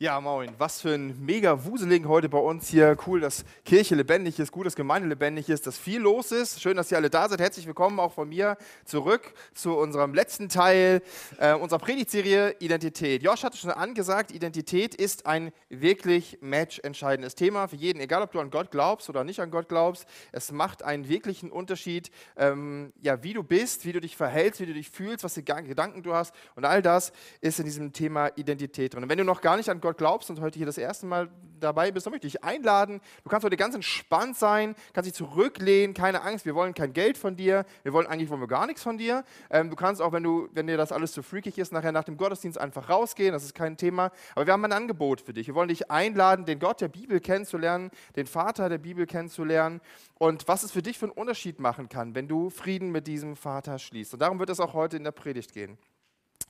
Ja, moin. Was für ein mega Wuseligen heute bei uns hier. Cool, dass Kirche lebendig ist, gut, dass Gemeinde lebendig ist, dass viel los ist. Schön, dass ihr alle da seid. Herzlich willkommen auch von mir zurück zu unserem letzten Teil äh, unserer Predigtserie Identität. Josh hatte schon angesagt, Identität ist ein wirklich matchentscheidendes Thema für jeden, egal ob du an Gott glaubst oder nicht an Gott glaubst. Es macht einen wirklichen Unterschied, ähm, ja, wie du bist, wie du dich verhältst, wie du dich fühlst, was für Gedanken du hast. Und all das ist in diesem Thema Identität drin. Und wenn du noch gar nicht an Gott glaubst und heute hier das erste Mal dabei bist, dann möchte ich dich einladen. Du kannst heute ganz entspannt sein, kannst dich zurücklehnen, keine Angst. Wir wollen kein Geld von dir. Wir wollen eigentlich wollen wir gar nichts von dir. Ähm, du kannst auch, wenn du, wenn dir das alles zu freakig ist, nachher nach dem Gottesdienst einfach rausgehen. Das ist kein Thema. Aber wir haben ein Angebot für dich. Wir wollen dich einladen, den Gott der Bibel kennenzulernen, den Vater der Bibel kennenzulernen und was es für dich für einen Unterschied machen kann, wenn du Frieden mit diesem Vater schließt. Und darum wird es auch heute in der Predigt gehen.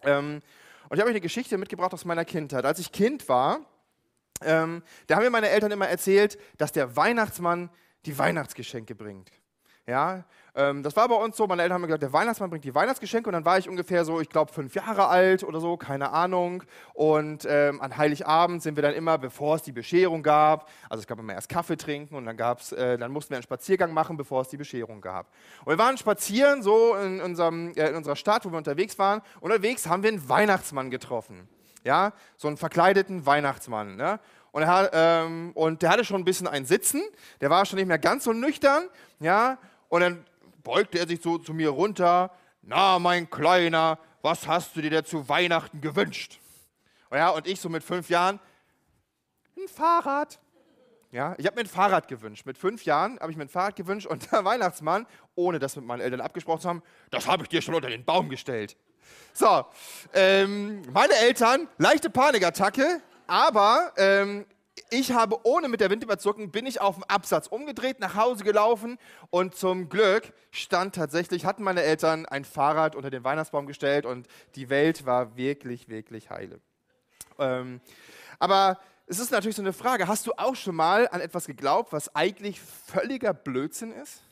Ähm, und ich habe euch eine Geschichte mitgebracht aus meiner Kindheit. Als ich Kind war, ähm, da haben mir meine Eltern immer erzählt, dass der Weihnachtsmann die Weihnachtsgeschenke bringt. Ja, ähm, das war bei uns so, meine Eltern haben mir gesagt, der Weihnachtsmann bringt die Weihnachtsgeschenke und dann war ich ungefähr so, ich glaube, fünf Jahre alt oder so, keine Ahnung. Und ähm, an Heiligabend sind wir dann immer, bevor es die Bescherung gab, also es gab immer erst Kaffee trinken und dann, gab's, äh, dann mussten wir einen Spaziergang machen, bevor es die Bescherung gab. Und wir waren spazieren so in, unserem, äh, in unserer Stadt, wo wir unterwegs waren. Unterwegs haben wir einen Weihnachtsmann getroffen. Ja, so einen verkleideten Weihnachtsmann. Ne? Und, er ähm, und der hatte schon ein bisschen ein Sitzen, der war schon nicht mehr ganz so nüchtern. Ja, und dann beugte er sich so zu mir runter. Na, mein Kleiner, was hast du dir denn zu Weihnachten gewünscht? Und, ja, und ich so mit fünf Jahren, ein Fahrrad. Ja, ich habe mir ein Fahrrad gewünscht. Mit fünf Jahren habe ich mir ein Fahrrad gewünscht und der Weihnachtsmann, ohne das mit meinen Eltern abgesprochen zu haben, das habe ich dir schon unter den Baum gestellt. So, ähm, meine Eltern, leichte Panikattacke, aber ähm, ich habe ohne mit der Wind überzucken, bin ich auf dem Absatz umgedreht, nach Hause gelaufen und zum Glück stand tatsächlich, hatten meine Eltern ein Fahrrad unter den Weihnachtsbaum gestellt und die Welt war wirklich, wirklich heile. Ähm, aber es ist natürlich so eine Frage, hast du auch schon mal an etwas geglaubt, was eigentlich völliger Blödsinn ist?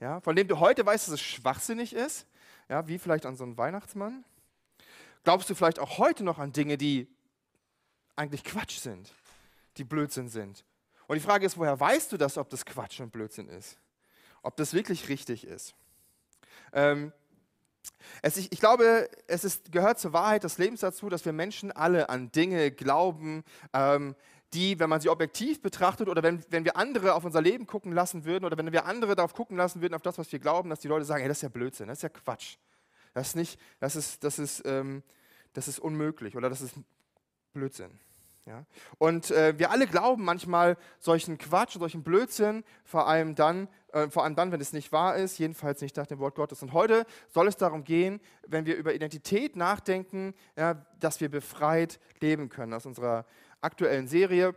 Ja, von dem du heute weißt, dass es schwachsinnig ist? Ja, wie vielleicht an so einen Weihnachtsmann? Glaubst du vielleicht auch heute noch an Dinge, die eigentlich Quatsch sind? Die Blödsinn sind. Und die Frage ist, woher weißt du das, ob das Quatsch und Blödsinn ist? Ob das wirklich richtig ist? Ähm, es, ich, ich, glaube, es ist, gehört zur Wahrheit des Lebens dazu, dass wir Menschen alle an Dinge glauben, ähm, die, wenn man sie objektiv betrachtet oder wenn, wenn wir andere auf unser Leben gucken lassen würden oder wenn wir andere darauf gucken lassen würden, auf das, was wir glauben, dass die Leute sagen, hey, das ist ja Blödsinn, das ist ja Quatsch. Das ist, nicht, das ist, das ist, ähm, das ist unmöglich oder das ist Blödsinn. Ja? Und äh, wir alle glauben manchmal solchen Quatsch, solchen Blödsinn, vor allem, dann, äh, vor allem dann, wenn es nicht wahr ist, jedenfalls nicht nach dem Wort Gottes. Und heute soll es darum gehen, wenn wir über Identität nachdenken, ja, dass wir befreit leben können. Aus unserer aktuellen Serie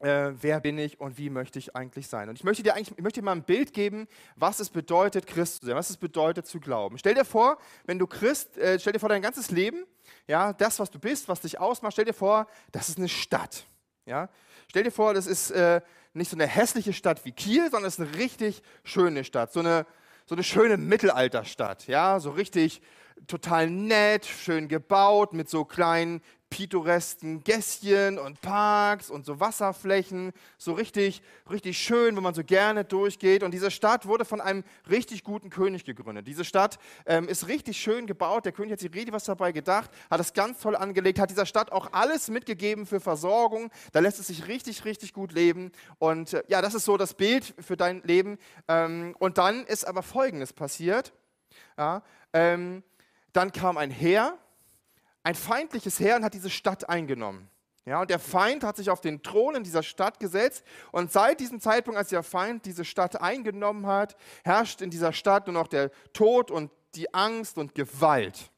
äh, wer bin ich und wie möchte ich eigentlich sein. Und ich möchte dir eigentlich ich möchte dir mal ein Bild geben, was es bedeutet, Christ zu sein, was es bedeutet zu glauben. Stell dir vor, wenn du Christ, äh, stell dir vor dein ganzes Leben, ja, das, was du bist, was dich ausmacht, stell dir vor, das ist eine Stadt. Ja? Stell dir vor, das ist äh, nicht so eine hässliche Stadt wie Kiel, sondern es ist eine richtig schöne Stadt, so eine, so eine schöne Mittelalterstadt, ja, so richtig total nett, schön gebaut, mit so kleinen pittoresken Gässchen und Parks und so Wasserflächen, so richtig, richtig schön, wo man so gerne durchgeht. Und diese Stadt wurde von einem richtig guten König gegründet. Diese Stadt ähm, ist richtig schön gebaut. Der König hat sich richtig was dabei gedacht, hat es ganz toll angelegt, hat dieser Stadt auch alles mitgegeben für Versorgung. Da lässt es sich richtig, richtig gut leben. Und äh, ja, das ist so das Bild für dein Leben. Ähm, und dann ist aber Folgendes passiert. Ja, ähm, dann kam ein Heer ein feindliches Heer und hat diese Stadt eingenommen. Ja, und der Feind hat sich auf den Thron in dieser Stadt gesetzt. Und seit diesem Zeitpunkt, als der Feind diese Stadt eingenommen hat, herrscht in dieser Stadt nur noch der Tod und die Angst und Gewalt.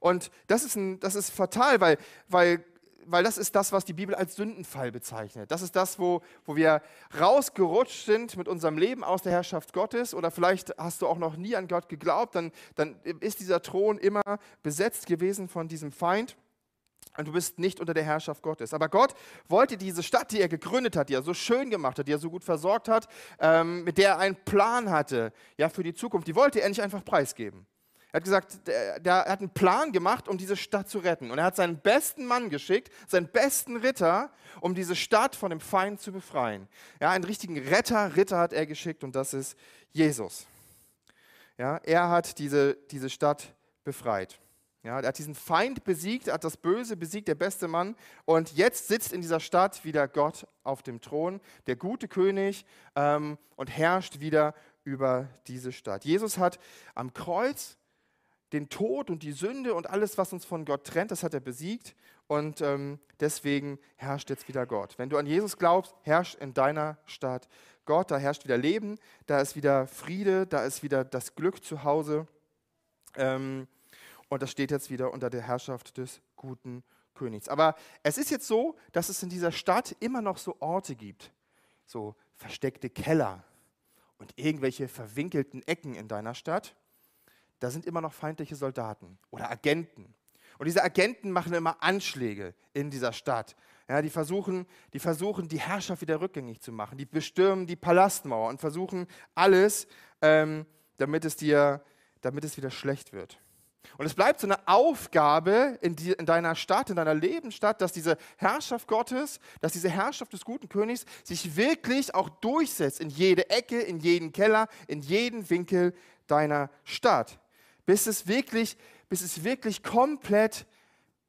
Und das ist, ein, das ist fatal, weil, weil weil das ist das, was die Bibel als Sündenfall bezeichnet. Das ist das, wo, wo wir rausgerutscht sind mit unserem Leben aus der Herrschaft Gottes. Oder vielleicht hast du auch noch nie an Gott geglaubt, dann, dann ist dieser Thron immer besetzt gewesen von diesem Feind. Und du bist nicht unter der Herrschaft Gottes. Aber Gott wollte diese Stadt, die er gegründet hat, die er so schön gemacht hat, die er so gut versorgt hat, ähm, mit der er einen Plan hatte ja, für die Zukunft, die wollte er nicht einfach preisgeben. Er hat gesagt, der, der hat einen Plan gemacht, um diese Stadt zu retten. Und er hat seinen besten Mann geschickt, seinen besten Ritter, um diese Stadt von dem Feind zu befreien. Ja, einen richtigen Retter, Ritter hat er geschickt und das ist Jesus. Ja, er hat diese, diese Stadt befreit. Ja, er hat diesen Feind besiegt, hat das Böse besiegt, der beste Mann. Und jetzt sitzt in dieser Stadt wieder Gott auf dem Thron, der gute König, ähm, und herrscht wieder über diese Stadt. Jesus hat am Kreuz den Tod und die Sünde und alles, was uns von Gott trennt, das hat er besiegt. Und ähm, deswegen herrscht jetzt wieder Gott. Wenn du an Jesus glaubst, herrscht in deiner Stadt Gott, da herrscht wieder Leben, da ist wieder Friede, da ist wieder das Glück zu Hause. Ähm, und das steht jetzt wieder unter der Herrschaft des guten Königs. Aber es ist jetzt so, dass es in dieser Stadt immer noch so Orte gibt, so versteckte Keller und irgendwelche verwinkelten Ecken in deiner Stadt. Da sind immer noch feindliche Soldaten oder Agenten. Und diese Agenten machen immer Anschläge in dieser Stadt. Ja, die, versuchen, die versuchen, die Herrschaft wieder rückgängig zu machen. Die bestürmen die Palastmauer und versuchen alles, ähm, damit, es dir, damit es wieder schlecht wird. Und es bleibt so eine Aufgabe in, die, in, deiner Stadt, in deiner Lebensstadt, dass diese Herrschaft Gottes, dass diese Herrschaft des guten Königs sich wirklich auch durchsetzt in jede Ecke, in jeden Keller, in jeden Winkel deiner Stadt. Bis es wirklich, bis es wirklich komplett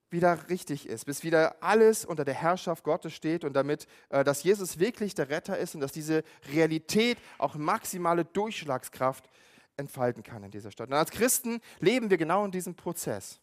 wieder richtig ist, bis wieder alles unter der Herrschaft Gottes steht und damit, äh, dass Jesus wirklich der Retter ist und dass diese Realität auch maximale Durchschlagskraft entfalten kann in dieser Stadt. Und als Christen leben wir genau in diesem Prozess.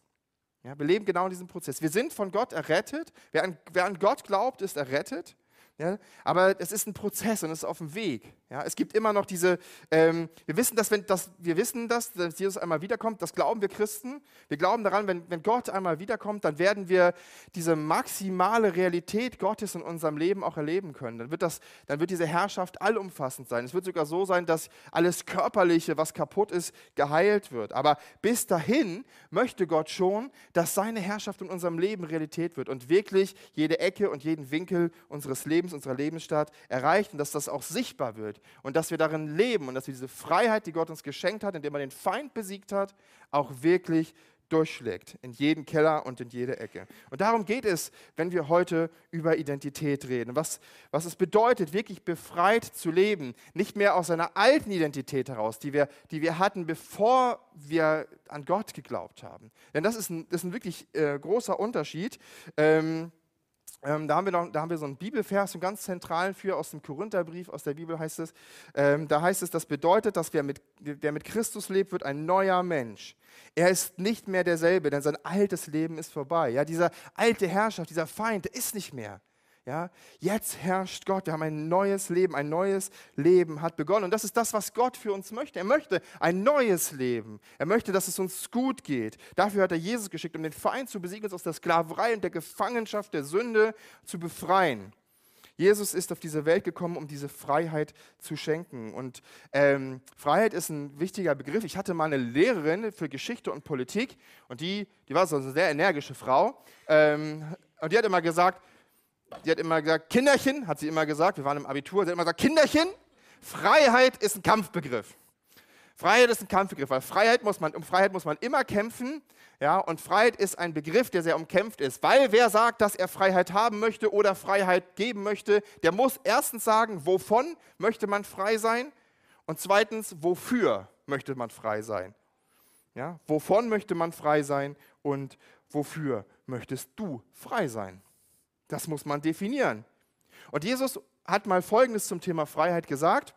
Ja, wir leben genau in diesem Prozess. Wir sind von Gott errettet. Wer an, wer an Gott glaubt, ist errettet. Ja, aber es ist ein Prozess und es ist auf dem Weg. Ja, es gibt immer noch diese, ähm, wir, wissen, dass, wenn, dass, wir wissen, dass, dass Jesus einmal wiederkommt, das glauben wir Christen. Wir glauben daran, wenn, wenn Gott einmal wiederkommt, dann werden wir diese maximale Realität Gottes in unserem Leben auch erleben können. Dann wird, das, dann wird diese Herrschaft allumfassend sein. Es wird sogar so sein, dass alles Körperliche, was kaputt ist, geheilt wird. Aber bis dahin möchte Gott schon, dass seine Herrschaft in unserem Leben Realität wird und wirklich jede Ecke und jeden Winkel unseres Lebens Lebens, unserer Lebensstadt erreicht und dass das auch sichtbar wird und dass wir darin leben und dass wir diese Freiheit, die Gott uns geschenkt hat, indem er den Feind besiegt hat, auch wirklich durchschlägt in jeden Keller und in jede Ecke. Und darum geht es, wenn wir heute über Identität reden. Was, was es bedeutet, wirklich befreit zu leben. Nicht mehr aus einer alten Identität heraus, die wir, die wir hatten, bevor wir an Gott geglaubt haben. Denn das ist ein, das ist ein wirklich äh, großer Unterschied. Ähm, ähm, da, haben wir noch, da haben wir so einen Bibelvers, einen ganz zentralen für aus dem Korintherbrief, aus der Bibel heißt es. Ähm, da heißt es, das bedeutet, dass wer mit, wer mit Christus lebt, wird ein neuer Mensch. Er ist nicht mehr derselbe, denn sein altes Leben ist vorbei. Ja, dieser alte Herrschaft, dieser Feind, der ist nicht mehr. Ja, jetzt herrscht Gott. Wir haben ein neues Leben. Ein neues Leben hat begonnen. Und das ist das, was Gott für uns möchte. Er möchte ein neues Leben. Er möchte, dass es uns gut geht. Dafür hat er Jesus geschickt, um den Feind zu besiegen, uns aus der Sklaverei und der Gefangenschaft der Sünde zu befreien. Jesus ist auf diese Welt gekommen, um diese Freiheit zu schenken. Und ähm, Freiheit ist ein wichtiger Begriff. Ich hatte mal eine Lehrerin für Geschichte und Politik und die, die war so eine sehr energische Frau. Ähm, und die hat immer gesagt, die hat immer gesagt, Kinderchen, hat sie immer gesagt, wir waren im Abitur, sie hat immer gesagt, Kinderchen, Freiheit ist ein Kampfbegriff. Freiheit ist ein Kampfbegriff, weil Freiheit muss man, um Freiheit muss man immer kämpfen. Ja, und Freiheit ist ein Begriff, der sehr umkämpft ist. Weil wer sagt, dass er Freiheit haben möchte oder Freiheit geben möchte, der muss erstens sagen, wovon möchte man frei sein? Und zweitens, wofür möchte man frei sein? Ja, wovon möchte man frei sein und wofür möchtest du frei sein? Das muss man definieren. Und Jesus hat mal Folgendes zum Thema Freiheit gesagt.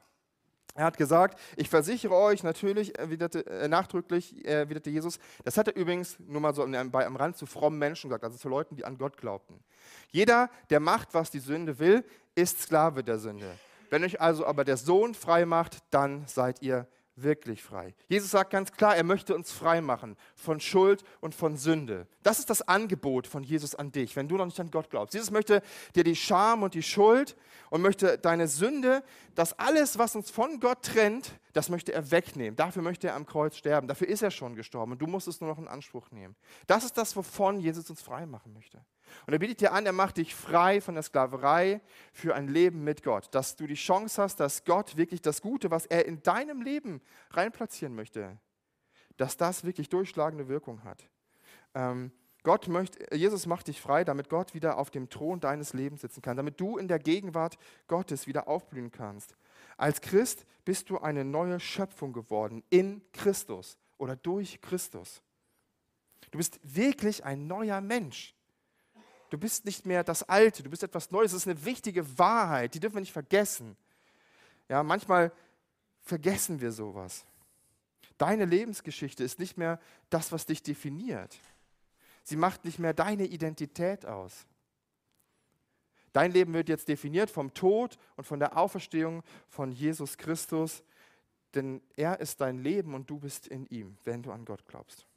Er hat gesagt, ich versichere euch natürlich, erwiderte, äh, nachdrücklich erwiderte Jesus, das hat er übrigens nur mal so bei, am Rand zu frommen Menschen gesagt, also zu Leuten, die an Gott glaubten. Jeder, der macht, was die Sünde will, ist Sklave der Sünde. Wenn euch also aber der Sohn frei macht, dann seid ihr wirklich frei. Jesus sagt ganz klar, er möchte uns frei machen von Schuld und von Sünde. Das ist das Angebot von Jesus an dich, wenn du noch nicht an Gott glaubst. Jesus möchte dir die Scham und die Schuld und möchte deine Sünde, das alles, was uns von Gott trennt, das möchte er wegnehmen. Dafür möchte er am Kreuz sterben. Dafür ist er schon gestorben und du musst es nur noch in Anspruch nehmen. Das ist das, wovon Jesus uns frei machen möchte. Und er bietet dir an, er macht dich frei von der Sklaverei für ein Leben mit Gott. Dass du die Chance hast, dass Gott wirklich das Gute, was er in deinem Leben reinplatzieren möchte, dass das wirklich durchschlagende Wirkung hat. Ähm, Gott möchte, Jesus macht dich frei, damit Gott wieder auf dem Thron deines Lebens sitzen kann, damit du in der Gegenwart Gottes wieder aufblühen kannst. Als Christ bist du eine neue Schöpfung geworden in Christus oder durch Christus. Du bist wirklich ein neuer Mensch. Du bist nicht mehr das Alte, du bist etwas Neues. Das ist eine wichtige Wahrheit, die dürfen wir nicht vergessen. Ja, manchmal vergessen wir sowas. Deine Lebensgeschichte ist nicht mehr das, was dich definiert. Sie macht nicht mehr deine Identität aus. Dein Leben wird jetzt definiert vom Tod und von der Auferstehung von Jesus Christus, denn er ist dein Leben und du bist in ihm, wenn du an Gott glaubst.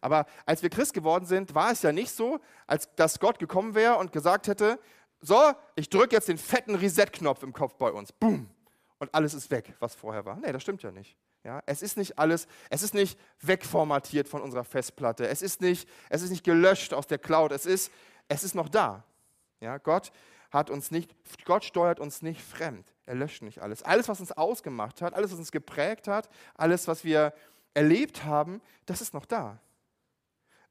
Aber als wir Christ geworden sind, war es ja nicht so, als dass Gott gekommen wäre und gesagt hätte, so, ich drücke jetzt den fetten Reset-Knopf im Kopf bei uns. Boom. Und alles ist weg, was vorher war. Nee, das stimmt ja nicht. Ja, es ist nicht alles, es ist nicht wegformatiert von unserer Festplatte. Es ist nicht, es ist nicht gelöscht aus der Cloud. Es ist, es ist noch da. Ja, Gott hat uns nicht, Gott steuert uns nicht fremd. Er löscht nicht alles. Alles, was uns ausgemacht hat, alles, was uns geprägt hat, alles, was wir erlebt haben, das ist noch da.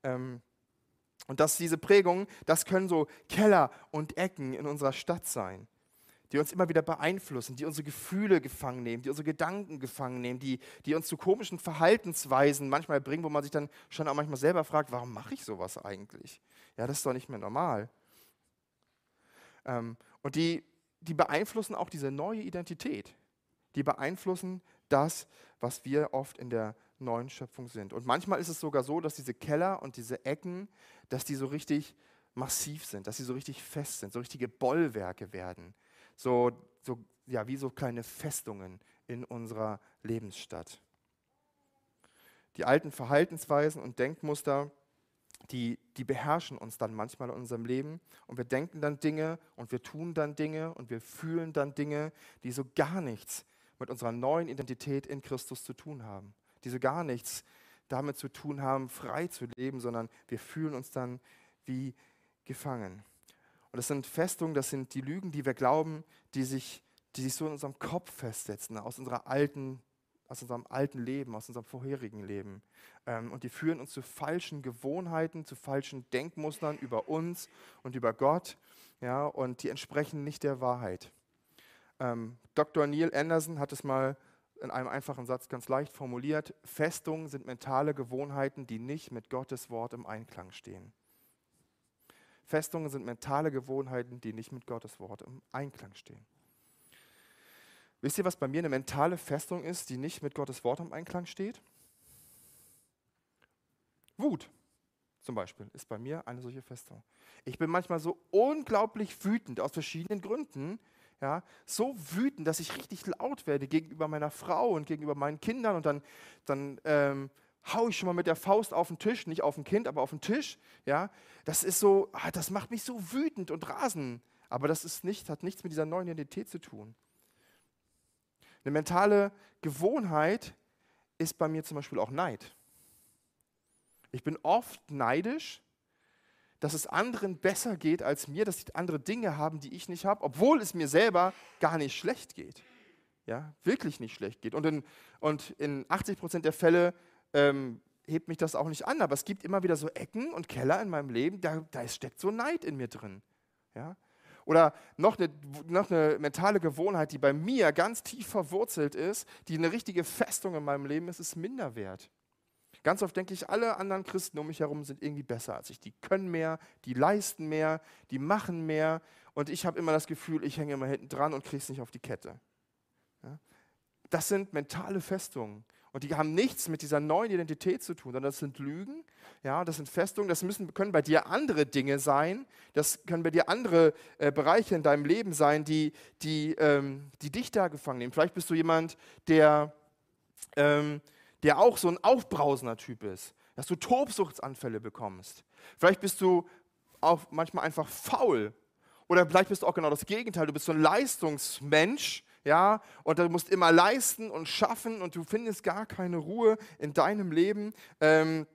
Ähm, und dass diese Prägungen, das können so Keller und Ecken in unserer Stadt sein die uns immer wieder beeinflussen, die unsere Gefühle gefangen nehmen, die unsere Gedanken gefangen nehmen, die, die uns zu komischen Verhaltensweisen manchmal bringen, wo man sich dann schon auch manchmal selber fragt, warum mache ich sowas eigentlich? Ja, das ist doch nicht mehr normal. Ähm, und die, die beeinflussen auch diese neue Identität. Die beeinflussen das, was wir oft in der neuen Schöpfung sind. Und manchmal ist es sogar so, dass diese Keller und diese Ecken, dass die so richtig massiv sind, dass sie so richtig fest sind, so richtige Bollwerke werden so, so, ja, wie so kleine Festungen in unserer Lebensstadt. Die alten Verhaltensweisen und Denkmuster, die, die beherrschen uns dann manchmal in unserem Leben und wir denken dann Dinge und wir tun dann Dinge und wir fühlen dann Dinge, die so gar nichts mit unserer neuen Identität in Christus zu tun haben, die so gar nichts damit zu tun haben, frei zu leben, sondern wir fühlen uns dann wie gefangen. Und das sind Festungen, das sind die Lügen, die wir glauben, die sich, die sich so in unserem Kopf festsetzen, aus, unserer alten, aus unserem alten Leben, aus unserem vorherigen Leben. Ähm, und die führen uns zu falschen Gewohnheiten, zu falschen Denkmustern über uns und über Gott. Ja, und die entsprechen nicht der Wahrheit. Ähm, Dr. Neil Anderson hat es mal in einem einfachen Satz ganz leicht formuliert. Festungen sind mentale Gewohnheiten, die nicht mit Gottes Wort im Einklang stehen. Festungen sind mentale Gewohnheiten, die nicht mit Gottes Wort im Einklang stehen. Wisst ihr, was bei mir eine mentale Festung ist, die nicht mit Gottes Wort im Einklang steht? Wut zum Beispiel ist bei mir eine solche Festung. Ich bin manchmal so unglaublich wütend aus verschiedenen Gründen. Ja, so wütend, dass ich richtig laut werde gegenüber meiner Frau und gegenüber meinen Kindern und dann, dann ähm, hau ich schon mal mit der Faust auf den Tisch, nicht auf ein Kind, aber auf den Tisch. Ja, das ist so, ah, das macht mich so wütend und rasend. Aber das ist nicht, hat nichts mit dieser neuen Identität zu tun. Eine mentale Gewohnheit ist bei mir zum Beispiel auch Neid. Ich bin oft neidisch, dass es anderen besser geht als mir, dass sie andere Dinge haben, die ich nicht habe, obwohl es mir selber gar nicht schlecht geht. Ja, wirklich nicht schlecht geht. Und in, und in 80 Prozent der Fälle ähm, hebt mich das auch nicht an, aber es gibt immer wieder so Ecken und Keller in meinem Leben, da, da steckt so Neid in mir drin. Ja? Oder noch eine, noch eine mentale Gewohnheit, die bei mir ganz tief verwurzelt ist, die eine richtige Festung in meinem Leben ist, ist Minderwert. Ganz oft denke ich, alle anderen Christen um mich herum sind irgendwie besser als ich. Die können mehr, die leisten mehr, die machen mehr. Und ich habe immer das Gefühl, ich hänge immer hinten dran und kriege es nicht auf die Kette. Ja? Das sind mentale Festungen. Und die haben nichts mit dieser neuen Identität zu tun, sondern das sind Lügen, ja, das sind Festungen, das müssen, können bei dir andere Dinge sein, das können bei dir andere äh, Bereiche in deinem Leben sein, die, die, ähm, die dich da gefangen nehmen. Vielleicht bist du jemand, der, ähm, der auch so ein aufbrausender Typ ist, dass du Tobsuchtsanfälle bekommst. Vielleicht bist du auch manchmal einfach faul. Oder vielleicht bist du auch genau das Gegenteil, du bist so ein Leistungsmensch, ja, und du musst immer leisten und schaffen und du findest gar keine Ruhe in deinem Leben, ähm,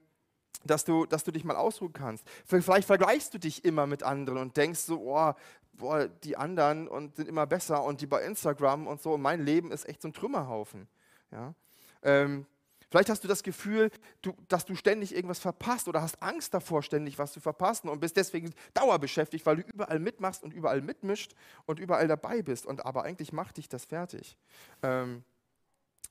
dass, du, dass du dich mal ausruhen kannst. Vielleicht vergleichst du dich immer mit anderen und denkst so, oh, boah, die anderen und sind immer besser und die bei Instagram und so, und mein Leben ist echt so ein Trümmerhaufen. Ja. Ähm, Vielleicht hast du das Gefühl, du, dass du ständig irgendwas verpasst oder hast Angst davor, ständig was zu verpassen und bist deswegen dauerbeschäftigt, weil du überall mitmachst und überall mitmischt und überall dabei bist. Und aber eigentlich macht dich das fertig. Ähm,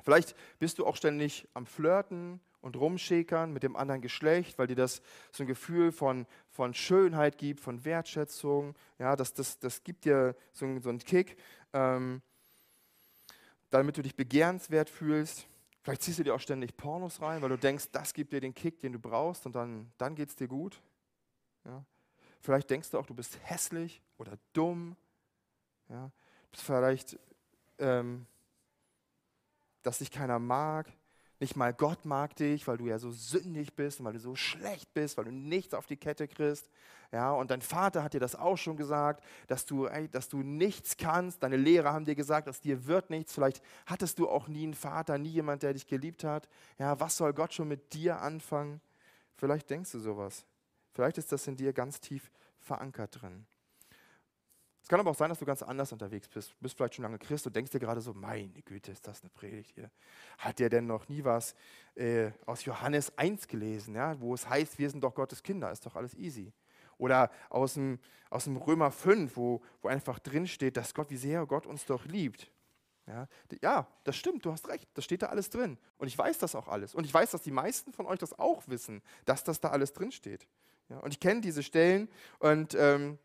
vielleicht bist du auch ständig am Flirten und rumschäkern mit dem anderen Geschlecht, weil dir das so ein Gefühl von, von Schönheit gibt, von Wertschätzung. Ja, das, das, das gibt dir so, so einen Kick, ähm, damit du dich begehrenswert fühlst. Vielleicht ziehst du dir auch ständig Pornos rein, weil du denkst, das gibt dir den Kick, den du brauchst und dann, dann geht es dir gut. Ja. Vielleicht denkst du auch, du bist hässlich oder dumm. Ja. Vielleicht, ähm, dass dich keiner mag. Nicht mal Gott mag dich, weil du ja so sündig bist weil du so schlecht bist, weil du nichts auf die Kette kriegst. Ja, und dein Vater hat dir das auch schon gesagt, dass du, ey, dass du nichts kannst. Deine Lehrer haben dir gesagt, dass dir wird nichts. Vielleicht hattest du auch nie einen Vater, nie jemand, der dich geliebt hat. Ja, was soll Gott schon mit dir anfangen? Vielleicht denkst du sowas. Vielleicht ist das in dir ganz tief verankert drin. Es kann aber auch sein, dass du ganz anders unterwegs bist. Du bist vielleicht schon lange Christ und denkst dir gerade so, meine Güte, ist das eine Predigt hier. Hat der denn noch nie was äh, aus Johannes 1 gelesen, ja, wo es heißt, wir sind doch Gottes Kinder, ist doch alles easy. Oder aus dem, aus dem Römer 5, wo, wo einfach drin steht, dass Gott, wie sehr Gott uns doch liebt. Ja, ja, das stimmt, du hast recht, das steht da alles drin. Und ich weiß das auch alles. Und ich weiß, dass die meisten von euch das auch wissen, dass das da alles drin steht. Ja, und ich kenne diese Stellen und ähm,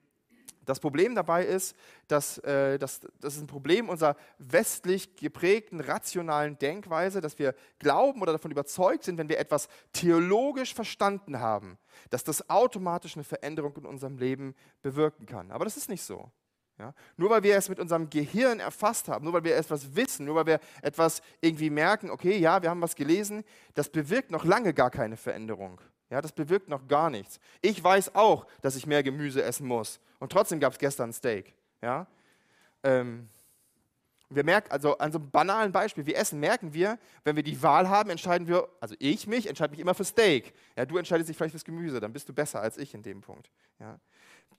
das Problem dabei ist, dass, äh, dass das ist ein Problem unserer westlich geprägten rationalen Denkweise, dass wir glauben oder davon überzeugt sind, wenn wir etwas theologisch verstanden haben, dass das automatisch eine Veränderung in unserem Leben bewirken kann. Aber das ist nicht so. Ja? Nur weil wir es mit unserem Gehirn erfasst haben, nur weil wir etwas wissen, nur weil wir etwas irgendwie merken, okay, ja, wir haben was gelesen, das bewirkt noch lange gar keine Veränderung. Ja, das bewirkt noch gar nichts. Ich weiß auch, dass ich mehr Gemüse essen muss. Und trotzdem gab es gestern Steak. Ja? Ähm, wir merken, also an so einem banalen Beispiel, wir essen, merken wir, wenn wir die Wahl haben, entscheiden wir, also ich mich, entscheide mich immer für Steak. Ja, du entscheidest dich vielleicht fürs Gemüse, dann bist du besser als ich in dem Punkt. Ja?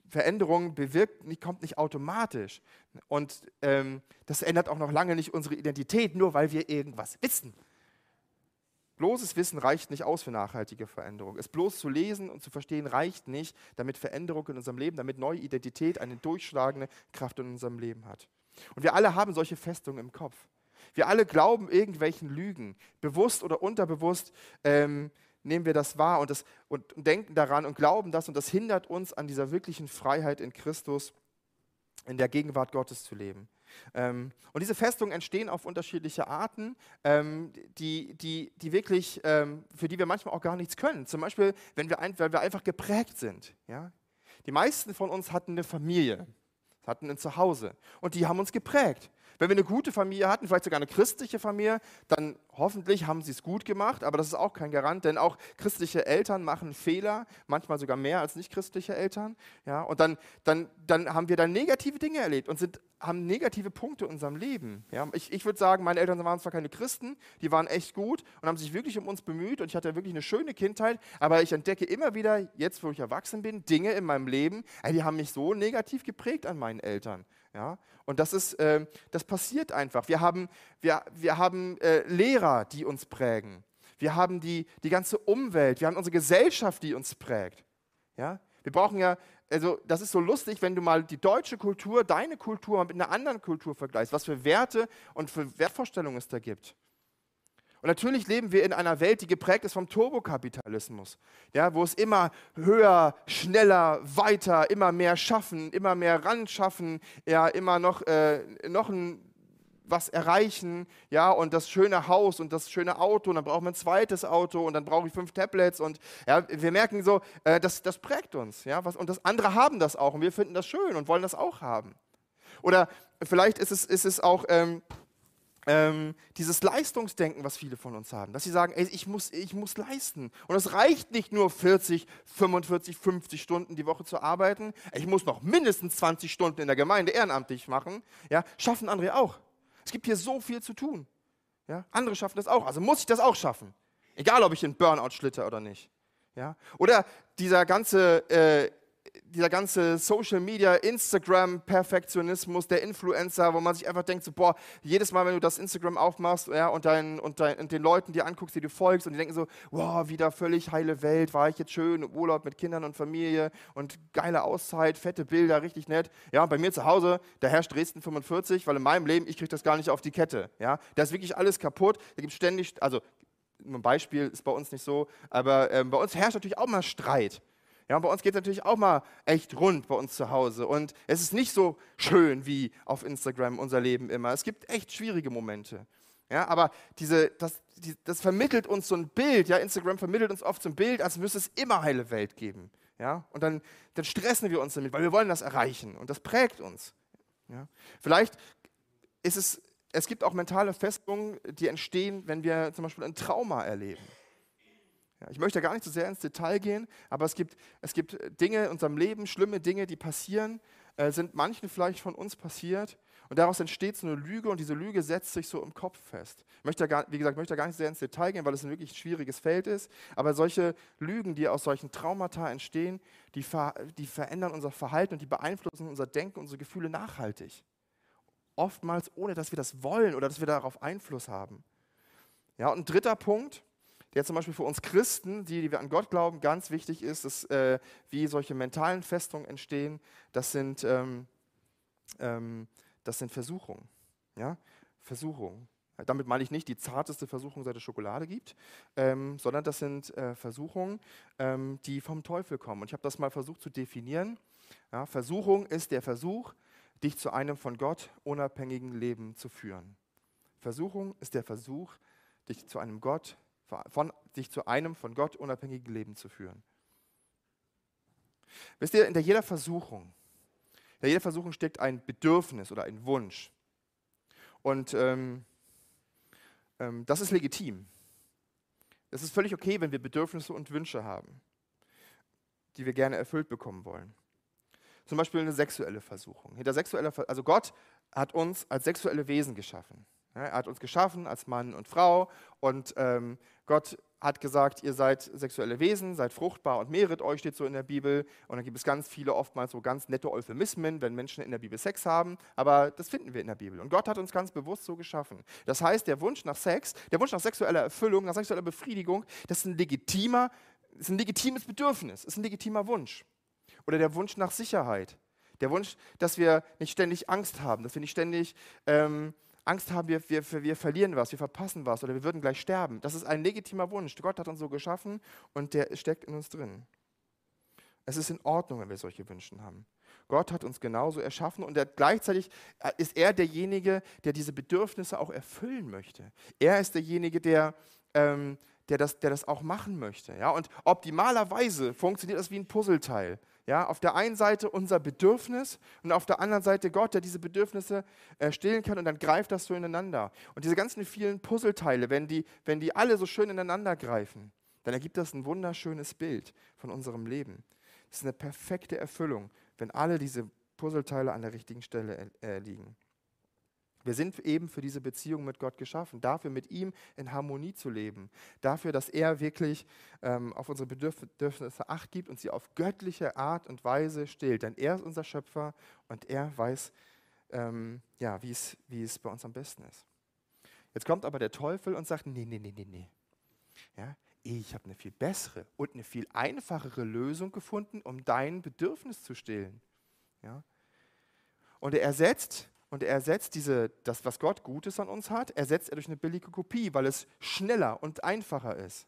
Veränderung bewirkt, kommt nicht automatisch. Und ähm, das ändert auch noch lange nicht unsere Identität, nur weil wir irgendwas wissen. Bloßes Wissen reicht nicht aus für nachhaltige Veränderung. Es bloß zu lesen und zu verstehen reicht nicht, damit Veränderung in unserem Leben, damit neue Identität eine durchschlagende Kraft in unserem Leben hat. Und wir alle haben solche Festungen im Kopf. Wir alle glauben irgendwelchen Lügen. Bewusst oder unterbewusst ähm, nehmen wir das wahr und, das, und denken daran und glauben das und das hindert uns an dieser wirklichen Freiheit in Christus, in der Gegenwart Gottes zu leben. Ähm, und diese Festungen entstehen auf unterschiedliche Arten, ähm, die, die, die wirklich, ähm, für die wir manchmal auch gar nichts können. Zum Beispiel, wenn wir, ein, weil wir einfach geprägt sind. Ja? Die meisten von uns hatten eine Familie, hatten ein Zuhause und die haben uns geprägt. Wenn wir eine gute Familie hatten, vielleicht sogar eine christliche Familie, dann hoffentlich haben sie es gut gemacht, aber das ist auch kein Garant, denn auch christliche Eltern machen Fehler, manchmal sogar mehr als nicht christliche Eltern. Ja, und dann, dann, dann haben wir dann negative Dinge erlebt und sind, haben negative Punkte in unserem Leben. Ja, ich, ich würde sagen, meine Eltern waren zwar keine Christen, die waren echt gut und haben sich wirklich um uns bemüht und ich hatte wirklich eine schöne Kindheit, aber ich entdecke immer wieder, jetzt wo ich erwachsen bin, Dinge in meinem Leben, die haben mich so negativ geprägt an meinen Eltern. Ja? Und das, ist, äh, das passiert einfach. Wir haben, wir, wir haben äh, Lehrer, die uns prägen. Wir haben die, die ganze Umwelt, wir haben unsere Gesellschaft, die uns prägt. Ja? Wir brauchen ja, also das ist so lustig, wenn du mal die deutsche Kultur, deine Kultur mit einer anderen Kultur vergleichst, was für Werte und für Wertvorstellungen es da gibt. Und natürlich leben wir in einer Welt, die geprägt ist vom Turbokapitalismus, ja, wo es immer höher, schneller, weiter, immer mehr schaffen, immer mehr ran schaffen, ja, immer noch, äh, noch ein, was erreichen, ja, und das schöne Haus und das schöne Auto, und dann brauchen wir ein zweites Auto und dann brauche ich fünf Tablets und ja, wir merken so, äh, das, das prägt uns, ja, was, und das andere haben das auch und wir finden das schön und wollen das auch haben. Oder vielleicht ist es, ist es auch ähm, ähm, dieses Leistungsdenken, was viele von uns haben, dass sie sagen, ey, ich, muss, ich muss leisten. Und es reicht nicht nur 40, 45, 50 Stunden die Woche zu arbeiten, ich muss noch mindestens 20 Stunden in der Gemeinde ehrenamtlich machen. Ja, schaffen andere auch. Es gibt hier so viel zu tun. Ja, andere schaffen das auch, also muss ich das auch schaffen. Egal, ob ich in Burnout schlitter oder nicht. Ja? Oder dieser ganze, äh, dieser ganze Social Media, Instagram Perfektionismus, der Influencer, wo man sich einfach denkt, so, boah, jedes Mal, wenn du das Instagram aufmachst ja, und, dein, und, dein, und den Leuten dir anguckst, die du folgst und die denken so, wow, wieder völlig heile Welt, war ich jetzt schön im Urlaub mit Kindern und Familie und geile Auszeit, fette Bilder, richtig nett. Ja, bei mir zu Hause, da herrscht Dresden 45, weil in meinem Leben, ich kriege das gar nicht auf die Kette. Ja, da ist wirklich alles kaputt, da gibt es ständig, also ein Beispiel ist bei uns nicht so, aber ähm, bei uns herrscht natürlich auch mal Streit. Ja, bei uns geht es natürlich auch mal echt rund bei uns zu Hause. Und es ist nicht so schön wie auf Instagram unser Leben immer. Es gibt echt schwierige Momente. Ja, aber diese, das, die, das vermittelt uns so ein Bild. Ja, Instagram vermittelt uns oft so ein Bild, als müsste es immer heile Welt geben. Ja, und dann, dann stressen wir uns damit, weil wir wollen das erreichen. Und das prägt uns. Ja. Vielleicht ist es, es gibt auch mentale Festungen, die entstehen, wenn wir zum Beispiel ein Trauma erleben. Ich möchte gar nicht so sehr ins Detail gehen, aber es gibt, es gibt Dinge in unserem Leben, schlimme Dinge, die passieren, äh, sind manchen vielleicht von uns passiert. Und daraus entsteht so eine Lüge und diese Lüge setzt sich so im Kopf fest. Ich möchte gar, wie gesagt, möchte gar nicht sehr ins Detail gehen, weil es ein wirklich schwieriges Feld ist. Aber solche Lügen, die aus solchen Traumata entstehen, die, ver, die verändern unser Verhalten und die beeinflussen unser Denken, unsere Gefühle nachhaltig. Oftmals ohne, dass wir das wollen oder dass wir darauf Einfluss haben. Ja, und ein dritter Punkt, der zum Beispiel für uns Christen, die, die wir an Gott glauben, ganz wichtig ist, ist äh, wie solche mentalen Festungen entstehen. Das sind, ähm, ähm, das sind Versuchungen. Ja? Versuchungen. Damit meine ich nicht die zarteste Versuchung, seit es Schokolade gibt, ähm, sondern das sind äh, Versuchungen, ähm, die vom Teufel kommen. Und ich habe das mal versucht zu definieren. Ja, Versuchung ist der Versuch, dich zu einem von Gott unabhängigen Leben zu führen. Versuchung ist der Versuch, dich zu einem Gott von sich zu einem von Gott unabhängigen Leben zu führen. Wisst ihr, in der jeder Versuchung, in jeder Versuchung steckt ein Bedürfnis oder ein Wunsch. Und ähm, ähm, das ist legitim. Es ist völlig okay, wenn wir Bedürfnisse und Wünsche haben, die wir gerne erfüllt bekommen wollen. Zum Beispiel eine sexuelle Versuchung. Hinter sexueller, also Gott hat uns als sexuelle Wesen geschaffen. Er hat uns geschaffen als Mann und Frau und ähm, Gott hat gesagt, ihr seid sexuelle Wesen, seid fruchtbar und mehret euch, steht so in der Bibel. Und dann gibt es ganz viele, oftmals so ganz nette Euphemismen, wenn Menschen in der Bibel Sex haben. Aber das finden wir in der Bibel. Und Gott hat uns ganz bewusst so geschaffen. Das heißt, der Wunsch nach Sex, der Wunsch nach sexueller Erfüllung, nach sexueller Befriedigung, das ist ein legitimer, ist ein legitimes Bedürfnis, ist ein legitimer Wunsch. Oder der Wunsch nach Sicherheit. Der Wunsch, dass wir nicht ständig Angst haben, dass wir nicht ständig ähm, Angst haben, wir, wir, wir verlieren was, wir verpassen was oder wir würden gleich sterben. Das ist ein legitimer Wunsch. Gott hat uns so geschaffen und der steckt in uns drin. Es ist in Ordnung, wenn wir solche Wünsche haben. Gott hat uns genauso erschaffen und er, gleichzeitig äh, ist er derjenige, der diese Bedürfnisse auch erfüllen möchte. Er ist derjenige, der, ähm, der, das, der das auch machen möchte. Ja? Und optimalerweise funktioniert das wie ein Puzzleteil. Ja, auf der einen Seite unser Bedürfnis und auf der anderen Seite Gott, der diese Bedürfnisse äh, stillen kann und dann greift das so ineinander. Und diese ganzen vielen Puzzleteile, wenn die, wenn die alle so schön ineinander greifen, dann ergibt das ein wunderschönes Bild von unserem Leben. Das ist eine perfekte Erfüllung, wenn alle diese Puzzleteile an der richtigen Stelle äh, liegen. Wir sind eben für diese Beziehung mit Gott geschaffen, dafür mit ihm in Harmonie zu leben, dafür, dass er wirklich ähm, auf unsere Bedürfnisse acht gibt und sie auf göttliche Art und Weise stillt. Denn er ist unser Schöpfer und er weiß, ähm, ja, wie es bei uns am besten ist. Jetzt kommt aber der Teufel und sagt, nee, nee, nee, nee, nee. Ja, ich habe eine viel bessere und eine viel einfachere Lösung gefunden, um dein Bedürfnis zu stillen. Ja? Und er ersetzt und er ersetzt diese, das, was Gott Gutes an uns hat, ersetzt er durch eine billige Kopie, weil es schneller und einfacher ist.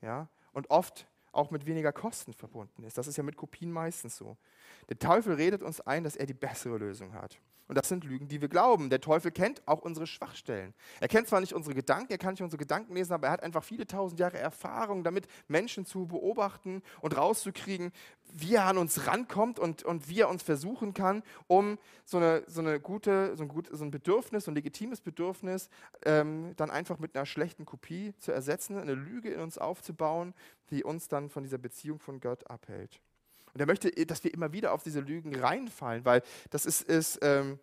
Ja? Und oft auch mit weniger Kosten verbunden ist. Das ist ja mit Kopien meistens so. Der Teufel redet uns ein, dass er die bessere Lösung hat. Und das sind Lügen, die wir glauben. Der Teufel kennt auch unsere Schwachstellen. Er kennt zwar nicht unsere Gedanken, er kann nicht unsere Gedanken lesen, aber er hat einfach viele tausend Jahre Erfahrung damit, Menschen zu beobachten und rauszukriegen, wie er an uns rankommt und, und wie er uns versuchen kann, um so eine, so eine gute, so ein, gut, so ein Bedürfnis, so ein legitimes Bedürfnis, ähm, dann einfach mit einer schlechten Kopie zu ersetzen, eine Lüge in uns aufzubauen, die uns dann von dieser Beziehung von Gott abhält. Und er möchte, dass wir immer wieder auf diese Lügen reinfallen, weil das ist, ist ähm,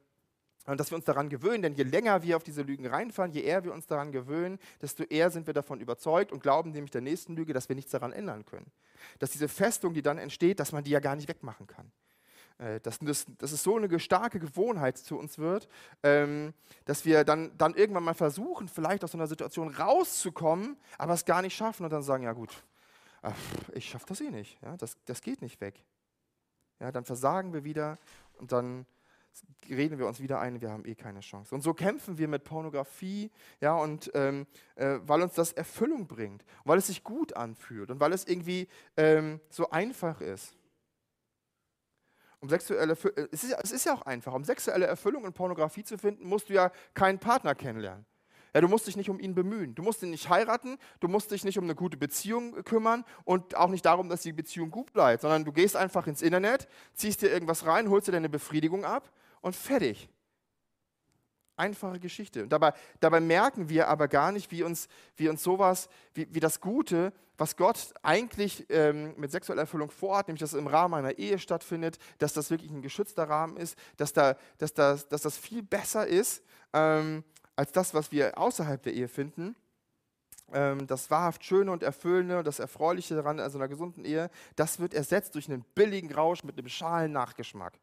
Und dass wir uns daran gewöhnen, denn je länger wir auf diese Lügen reinfallen, je eher wir uns daran gewöhnen, desto eher sind wir davon überzeugt und glauben nämlich der nächsten Lüge, dass wir nichts daran ändern können. Dass diese Festung, die dann entsteht, dass man die ja gar nicht wegmachen kann. Äh, dass, das, dass es so eine starke Gewohnheit zu uns wird, ähm, dass wir dann, dann irgendwann mal versuchen, vielleicht aus so einer Situation rauszukommen, aber es gar nicht schaffen und dann sagen, ja gut, ich schaffe das eh nicht, ja, das, das geht nicht weg. Ja, dann versagen wir wieder und dann reden wir uns wieder ein, wir haben eh keine Chance. Und so kämpfen wir mit Pornografie, ja, und ähm, äh, weil uns das Erfüllung bringt, weil es sich gut anfühlt und weil es irgendwie ähm, so einfach ist. Um sexuelle äh, es, ist, es ist ja auch einfach, um sexuelle Erfüllung in Pornografie zu finden, musst du ja keinen Partner kennenlernen. Ja, du musst dich nicht um ihn bemühen. Du musst ihn nicht heiraten, du musst dich nicht um eine gute Beziehung kümmern und auch nicht darum, dass die Beziehung gut bleibt, sondern du gehst einfach ins Internet, ziehst dir irgendwas rein, holst dir deine Befriedigung ab und fertig. Einfache Geschichte. Und dabei, dabei merken wir aber gar nicht, wie uns, wie uns sowas, wie, wie das Gute, was Gott eigentlich ähm, mit sexueller Erfüllung vorhat, nämlich dass es im Rahmen einer Ehe stattfindet, dass das wirklich ein geschützter Rahmen ist, dass, da, dass, das, dass das viel besser ist ähm, als das, was wir außerhalb der Ehe finden. Ähm, das wahrhaft Schöne und Erfüllende und das Erfreuliche daran, also einer gesunden Ehe, das wird ersetzt durch einen billigen Rausch mit einem schalen Nachgeschmack.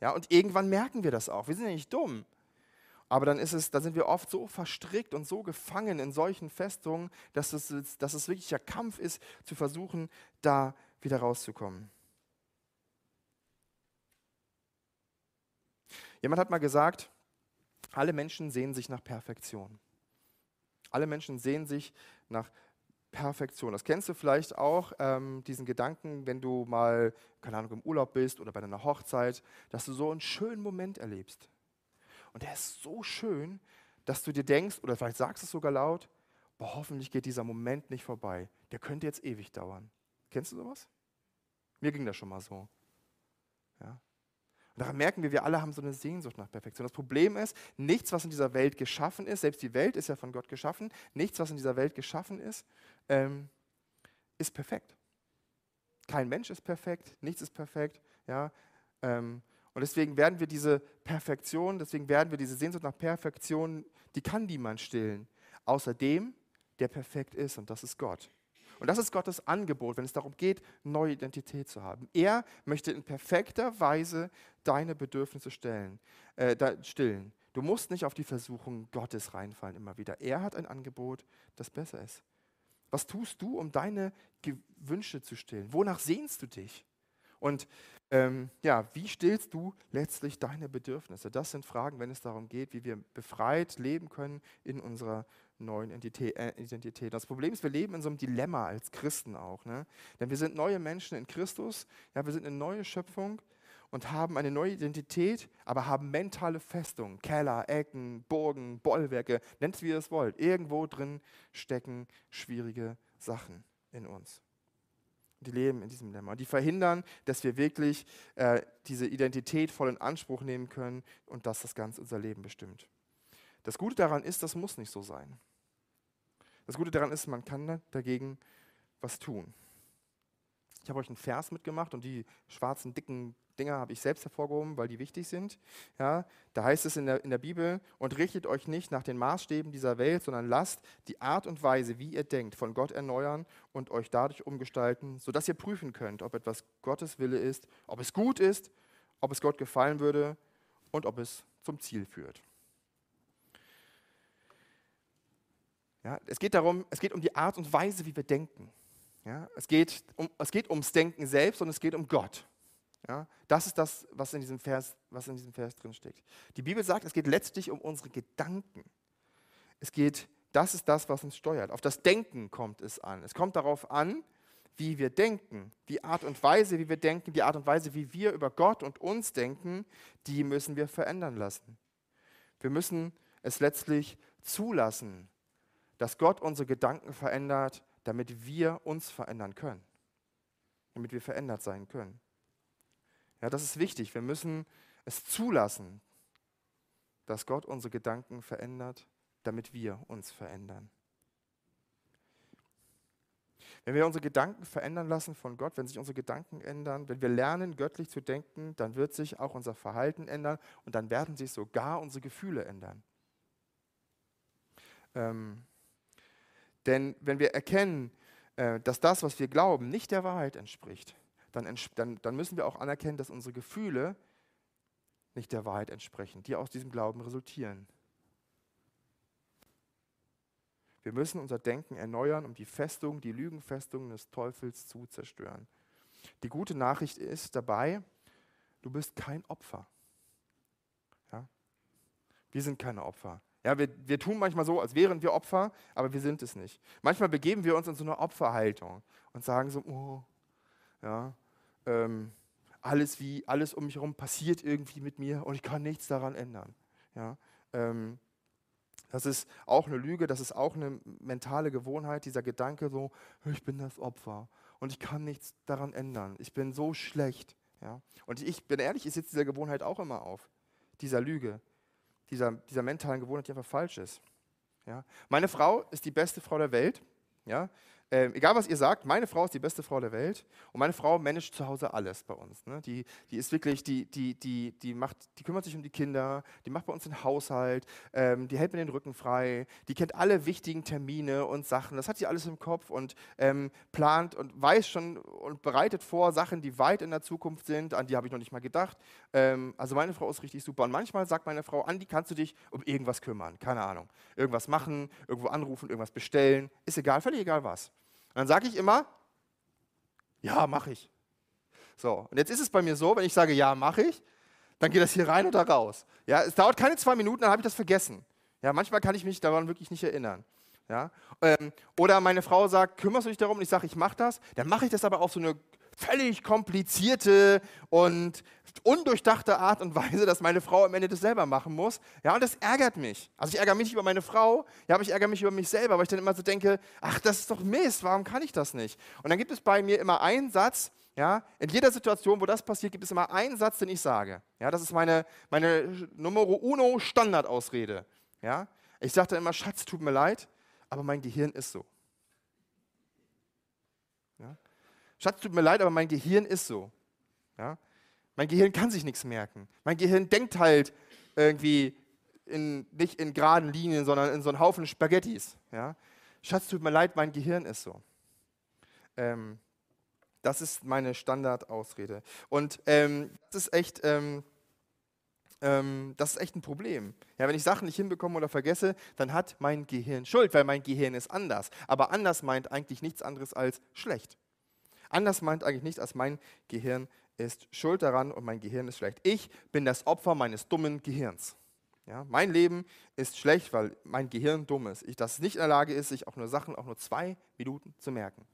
Ja, und irgendwann merken wir das auch. Wir sind ja nicht dumm. Aber dann, ist es, dann sind wir oft so verstrickt und so gefangen in solchen Festungen, dass es, dass es wirklich der Kampf ist, zu versuchen, da wieder rauszukommen. Jemand hat mal gesagt, alle Menschen sehen sich nach Perfektion. Alle Menschen sehen sich nach Perfektion. Das kennst du vielleicht auch, ähm, diesen Gedanken, wenn du mal, keine Ahnung, im Urlaub bist oder bei deiner Hochzeit, dass du so einen schönen Moment erlebst. Und der ist so schön, dass du dir denkst, oder vielleicht sagst du es sogar laut, boah, hoffentlich geht dieser Moment nicht vorbei. Der könnte jetzt ewig dauern. Kennst du sowas? Mir ging das schon mal so. Ja. Und daran merken wir, wir alle haben so eine Sehnsucht nach Perfektion. Das Problem ist, nichts, was in dieser Welt geschaffen ist, selbst die Welt ist ja von Gott geschaffen, nichts, was in dieser Welt geschaffen ist, ähm, ist perfekt. Kein Mensch ist perfekt, nichts ist perfekt. Ja? Ähm, und deswegen werden wir diese Perfektion, deswegen werden wir diese Sehnsucht nach Perfektion, die kann niemand stillen. Außer dem, der perfekt ist, und das ist Gott. Und das ist Gottes Angebot, wenn es darum geht, neue Identität zu haben. Er möchte in perfekter Weise deine Bedürfnisse stellen, äh, stillen. Du musst nicht auf die Versuchung Gottes reinfallen immer wieder. Er hat ein Angebot, das besser ist. Was tust du, um deine Wünsche zu stillen? Wonach sehnst du dich? Und ähm, ja, wie stillst du letztlich deine Bedürfnisse? Das sind Fragen, wenn es darum geht, wie wir befreit leben können in unserer neuen äh, Identität. Das Problem ist, wir leben in so einem Dilemma als Christen auch. Ne? Denn wir sind neue Menschen in Christus, ja, wir sind eine neue Schöpfung und haben eine neue Identität, aber haben mentale Festungen, Keller, Ecken, Burgen, Bollwerke, nennt es wie ihr es wollt. Irgendwo drin stecken schwierige Sachen in uns. Die leben in diesem Dilemma. Die verhindern, dass wir wirklich äh, diese Identität voll in Anspruch nehmen können und dass das Ganze unser Leben bestimmt. Das Gute daran ist, das muss nicht so sein. Das Gute daran ist, man kann dagegen was tun. Ich habe euch einen Vers mitgemacht und die schwarzen, dicken Dinger habe ich selbst hervorgehoben, weil die wichtig sind. Ja, da heißt es in der, in der Bibel, und richtet euch nicht nach den Maßstäben dieser Welt, sondern lasst die Art und Weise, wie ihr denkt, von Gott erneuern und euch dadurch umgestalten, sodass ihr prüfen könnt, ob etwas Gottes Wille ist, ob es gut ist, ob es Gott gefallen würde und ob es zum Ziel führt. Ja, es geht darum, es geht um die Art und Weise, wie wir denken. Ja, es, geht um, es geht ums Denken selbst und es geht um Gott. Ja, das ist das, was in diesem Vers, was in diesem Vers drin steckt. Die Bibel sagt, es geht letztlich um unsere Gedanken. Es geht, das ist das, was uns steuert. Auf das Denken kommt es an. Es kommt darauf an, wie wir denken. Die Art und Weise, wie wir denken, die Art und Weise, wie wir über Gott und uns denken, die müssen wir verändern lassen. Wir müssen es letztlich zulassen, dass Gott unsere Gedanken verändert, damit wir uns verändern können. Damit wir verändert sein können. Ja, das ist wichtig. Wir müssen es zulassen, dass Gott unsere Gedanken verändert, damit wir uns verändern. Wenn wir unsere Gedanken verändern lassen von Gott, wenn sich unsere Gedanken ändern, wenn wir lernen, göttlich zu denken, dann wird sich auch unser Verhalten ändern und dann werden sich sogar unsere Gefühle ändern. Ähm, denn wenn wir erkennen, äh, dass das, was wir glauben, nicht der Wahrheit entspricht, dann, dann, dann müssen wir auch anerkennen, dass unsere Gefühle nicht der Wahrheit entsprechen, die aus diesem Glauben resultieren. Wir müssen unser Denken erneuern, um die Festung, die Lügenfestung des Teufels zu zerstören. Die gute Nachricht ist dabei, du bist kein Opfer. Ja? Wir sind keine Opfer. Ja, wir, wir tun manchmal so, als wären wir Opfer, aber wir sind es nicht. Manchmal begeben wir uns in so eine Opferhaltung und sagen so, oh, ja, ähm, alles wie, alles um mich herum passiert irgendwie mit mir und ich kann nichts daran ändern. Ja, ähm, das ist auch eine Lüge, das ist auch eine mentale Gewohnheit, dieser Gedanke so, ich bin das Opfer und ich kann nichts daran ändern. Ich bin so schlecht. Ja? Und ich bin ehrlich, ich sitze dieser Gewohnheit auch immer auf, dieser Lüge, dieser, dieser mentalen Gewohnheit, die einfach falsch ist. Ja? Meine Frau ist die beste Frau der Welt. Ja? Ähm, egal was ihr sagt, meine Frau ist die beste Frau der Welt und meine Frau managt zu Hause alles bei uns. Ne? Die, die ist wirklich, die, die, die, die, macht, die kümmert sich um die Kinder, die macht bei uns den Haushalt, ähm, die hält mir den Rücken frei, die kennt alle wichtigen Termine und Sachen, das hat sie alles im Kopf und ähm, plant und weiß schon und bereitet vor Sachen, die weit in der Zukunft sind, an die habe ich noch nicht mal gedacht. Ähm, also meine Frau ist richtig super und manchmal sagt meine Frau, Andi, kannst du dich um irgendwas kümmern, keine Ahnung, irgendwas machen, irgendwo anrufen, irgendwas bestellen, ist egal, völlig egal was dann sage ich immer, ja, mache ich. So, und jetzt ist es bei mir so, wenn ich sage, ja, mache ich, dann geht das hier rein oder raus. Ja, es dauert keine zwei Minuten, dann habe ich das vergessen. Ja, manchmal kann ich mich daran wirklich nicht erinnern. Ja, ähm, oder meine Frau sagt, kümmerst du dich darum? Und ich sage, ich mache das. Dann mache ich das aber auf so eine völlig komplizierte und undurchdachte Art und Weise, dass meine Frau am Ende das selber machen muss. Ja, und das ärgert mich. Also ich ärgere mich nicht über meine Frau, ja, aber ich ärgere mich über mich selber, weil ich dann immer so denke, ach, das ist doch Mist, warum kann ich das nicht? Und dann gibt es bei mir immer einen Satz, ja, in jeder Situation, wo das passiert, gibt es immer einen Satz, den ich sage. Ja, das ist meine, meine Numero uno Standardausrede. Ja, ich sage dann immer, Schatz, tut mir leid, aber mein Gehirn ist so. Ja? Schatz, tut mir leid, aber mein Gehirn ist so. Ja? Mein Gehirn kann sich nichts merken. Mein Gehirn denkt halt irgendwie in, nicht in geraden Linien, sondern in so einen Haufen Spaghettis. Ja? Schatz, tut mir leid, mein Gehirn ist so. Ähm, das ist meine Standardausrede. Und ähm, das ist echt, ähm, ähm, das ist echt ein Problem. Ja, wenn ich Sachen nicht hinbekomme oder vergesse, dann hat mein Gehirn Schuld, weil mein Gehirn ist anders. Aber anders meint eigentlich nichts anderes als schlecht. Anders meint eigentlich nichts als mein Gehirn ist schuld daran und mein Gehirn ist schlecht. Ich bin das Opfer meines dummen Gehirns. Ja, mein Leben ist schlecht, weil mein Gehirn dumm ist. Ich das nicht in der Lage ist, sich auch nur Sachen auch nur zwei Minuten zu merken.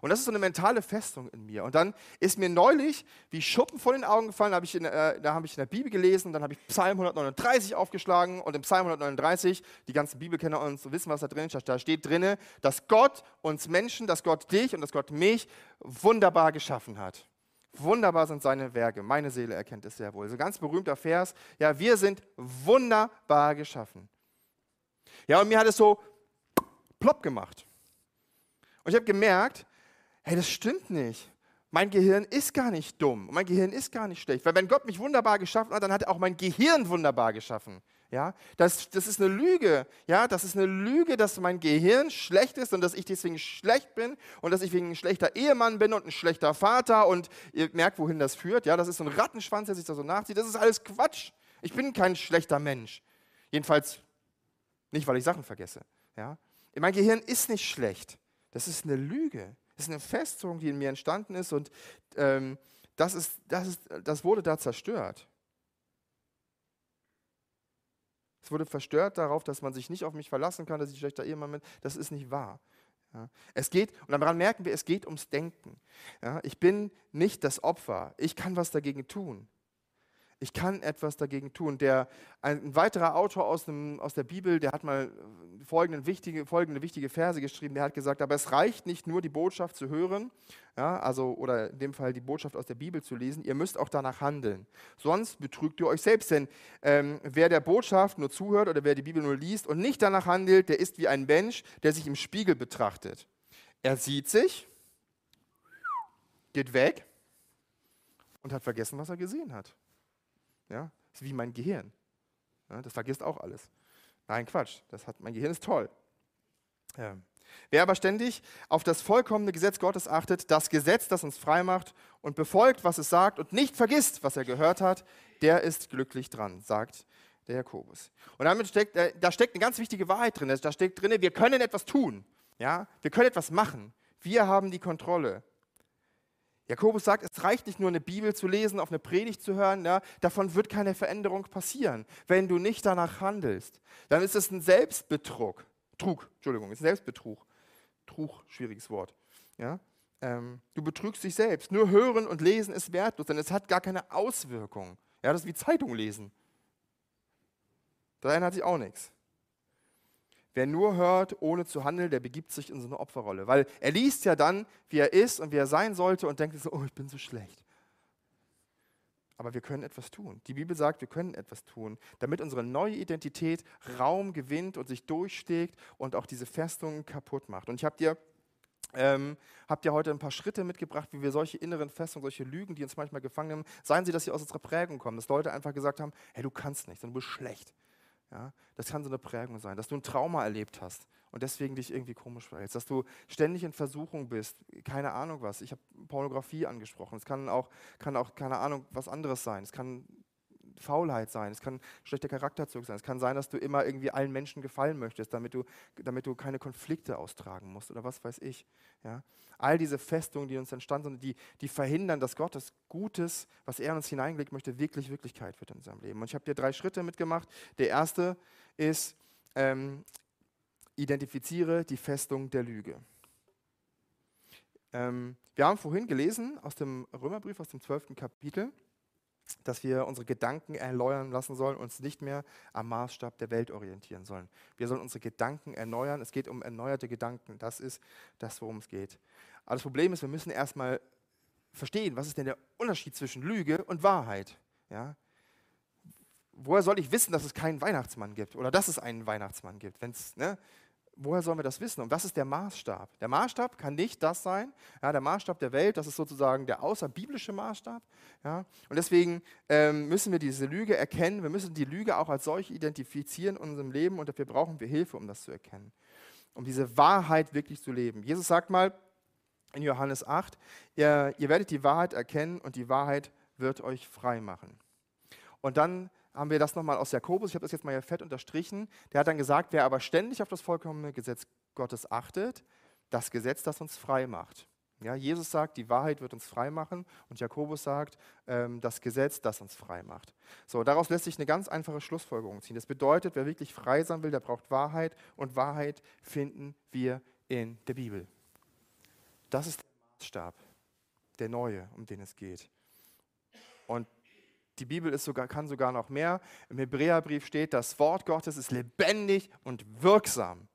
Und das ist so eine mentale Festung in mir. Und dann ist mir neulich wie Schuppen vor den Augen gefallen, hab in, äh, da habe ich in der Bibel gelesen, dann habe ich Psalm 139 aufgeschlagen und im Psalm 139, die ganzen Bibelkenner uns wissen, was da drin steht, da steht drin, dass Gott uns Menschen, dass Gott dich und dass Gott mich wunderbar geschaffen hat. Wunderbar sind seine Werke. Meine Seele erkennt es sehr wohl. So ein ganz berühmter Vers. Ja, wir sind wunderbar geschaffen. Ja, und mir hat es so plopp gemacht. Und ich habe gemerkt, hey, das stimmt nicht. Mein Gehirn ist gar nicht dumm. Mein Gehirn ist gar nicht schlecht. Weil wenn Gott mich wunderbar geschaffen hat, dann hat er auch mein Gehirn wunderbar geschaffen. Ja, das, das ist eine Lüge. Ja, das ist eine Lüge, dass mein Gehirn schlecht ist und dass ich deswegen schlecht bin und dass ich wegen ein schlechter Ehemann bin und ein schlechter Vater und ihr merkt, wohin das führt. Ja, das ist so ein Rattenschwanz, der sich da so nachzieht. Das ist alles Quatsch. Ich bin kein schlechter Mensch. Jedenfalls nicht, weil ich Sachen vergesse. Ja, mein Gehirn ist nicht schlecht. Das ist eine Lüge. Das ist eine Festung, die in mir entstanden ist und ähm, das, ist, das, ist, das wurde da zerstört. Es wurde verstört darauf, dass man sich nicht auf mich verlassen kann, dass ich schlechter Ehemann bin. Das ist nicht wahr. Ja. Es geht, und daran merken wir, es geht ums Denken. Ja. Ich bin nicht das Opfer. Ich kann was dagegen tun. Ich kann etwas dagegen tun. Der, ein, weiterer Autor aus, dem, aus der Bibel, der hat mal folgende wichtige, folgende wichtige Verse geschrieben. Der hat gesagt, aber es reicht nicht nur, die Botschaft zu hören, ja, also, oder in dem Fall die Botschaft aus der Bibel zu lesen. Ihr müsst auch danach handeln. Sonst betrügt ihr euch selbst. Denn ähm, wer der Botschaft nur zuhört oder wer die Bibel nur liest und nicht danach handelt, der ist wie ein Mensch, der sich im Spiegel betrachtet. er sieht sich, geht weg und hat vergessen, was er gesehen hat. Ja, das ist wie mein Gehirn. Ja, das vergisst auch alles. Nein, Quatsch. Das hat, mein Gehirn ist toll. Ja. Wer aber ständig auf das vollkommene Gesetz Gottes achtet, das Gesetz, das uns frei macht und befolgt, was es sagt und nicht vergisst, was er gehört hat, der ist glücklich dran, sagt der Jakobus. Und damit steckt, äh, da steckt eine ganz wichtige Wahrheit drin. Da steckt drin, wir können etwas tun. Ja? Wir können etwas machen. Wir haben die Kontrolle. Jakobus sagt, es reicht nicht nur eine Bibel zu lesen, auf eine Predigt zu hören, ja, davon wird keine Veränderung passieren, wenn du nicht danach handelst. Dann ist es ein Selbstbetrug. Trug, Entschuldigung, ist ein Selbstbetrug. Trug, schwieriges Wort. Ja? Ähm, du betrügst dich selbst. Nur hören und lesen ist wertlos, denn es hat gar keine Auswirkung. Ja, das ist wie Zeitung lesen. Da hat sich auch nichts. Wer nur hört, ohne zu handeln, der begibt sich in so eine Opferrolle. Weil er liest ja dann, wie er ist und wie er sein sollte und denkt so, oh, ich bin so schlecht. Aber wir können etwas tun. Die Bibel sagt, wir können etwas tun, damit unsere neue Identität Raum gewinnt und sich durchsteckt und auch diese Festungen kaputt macht. Und ich habe dir, ähm, hab dir heute ein paar Schritte mitgebracht, wie wir solche inneren Festungen, solche Lügen, die uns manchmal gefangen nehmen, seien sie, dass sie aus unserer Prägung kommen, dass Leute einfach gesagt haben, hey, du kannst nicht, du bist schlecht. Ja, das kann so eine Prägung sein, dass du ein Trauma erlebt hast und deswegen dich irgendwie komisch verhältst, dass du ständig in Versuchung bist, keine Ahnung was. Ich habe Pornografie angesprochen. Es kann auch, kann auch, keine Ahnung, was anderes sein. Es kann Faulheit sein, es kann schlechter Charakterzug sein, es kann sein, dass du immer irgendwie allen Menschen gefallen möchtest, damit du, damit du keine Konflikte austragen musst oder was weiß ich. Ja? All diese Festungen, die uns entstanden sind, die, die verhindern, dass Gottes Gutes, was er in uns hineingelegt möchte, wirklich Wirklichkeit wird in unserem Leben. Und ich habe dir drei Schritte mitgemacht. Der erste ist, ähm, identifiziere die Festung der Lüge. Ähm, wir haben vorhin gelesen aus dem Römerbrief, aus dem 12. Kapitel, dass wir unsere Gedanken erneuern lassen sollen, uns nicht mehr am Maßstab der Welt orientieren sollen. Wir sollen unsere Gedanken erneuern. Es geht um erneuerte Gedanken. Das ist das, worum es geht. Aber das Problem ist, wir müssen erstmal verstehen, was ist denn der Unterschied zwischen Lüge und Wahrheit. Ja? Woher soll ich wissen, dass es keinen Weihnachtsmann gibt oder dass es einen Weihnachtsmann gibt? Wenn's, ne? Woher sollen wir das wissen? Und was ist der Maßstab? Der Maßstab kann nicht das sein, ja, der Maßstab der Welt, das ist sozusagen der außerbiblische Maßstab. Ja. Und deswegen ähm, müssen wir diese Lüge erkennen, wir müssen die Lüge auch als solche identifizieren in unserem Leben und dafür brauchen wir Hilfe, um das zu erkennen, um diese Wahrheit wirklich zu leben. Jesus sagt mal in Johannes 8, ihr, ihr werdet die Wahrheit erkennen und die Wahrheit wird euch frei machen. Und dann haben wir das nochmal aus Jakobus, ich habe das jetzt mal hier fett unterstrichen, der hat dann gesagt, wer aber ständig auf das vollkommene Gesetz Gottes achtet, das Gesetz, das uns frei macht. Ja, Jesus sagt, die Wahrheit wird uns frei machen und Jakobus sagt, ähm, das Gesetz, das uns frei macht. So, daraus lässt sich eine ganz einfache Schlussfolgerung ziehen. Das bedeutet, wer wirklich frei sein will, der braucht Wahrheit und Wahrheit finden wir in der Bibel. Das ist der Maßstab, der neue, um den es geht. Und die Bibel ist sogar, kann sogar noch mehr. Im Hebräerbrief steht, das Wort Gottes ist lebendig und wirksam.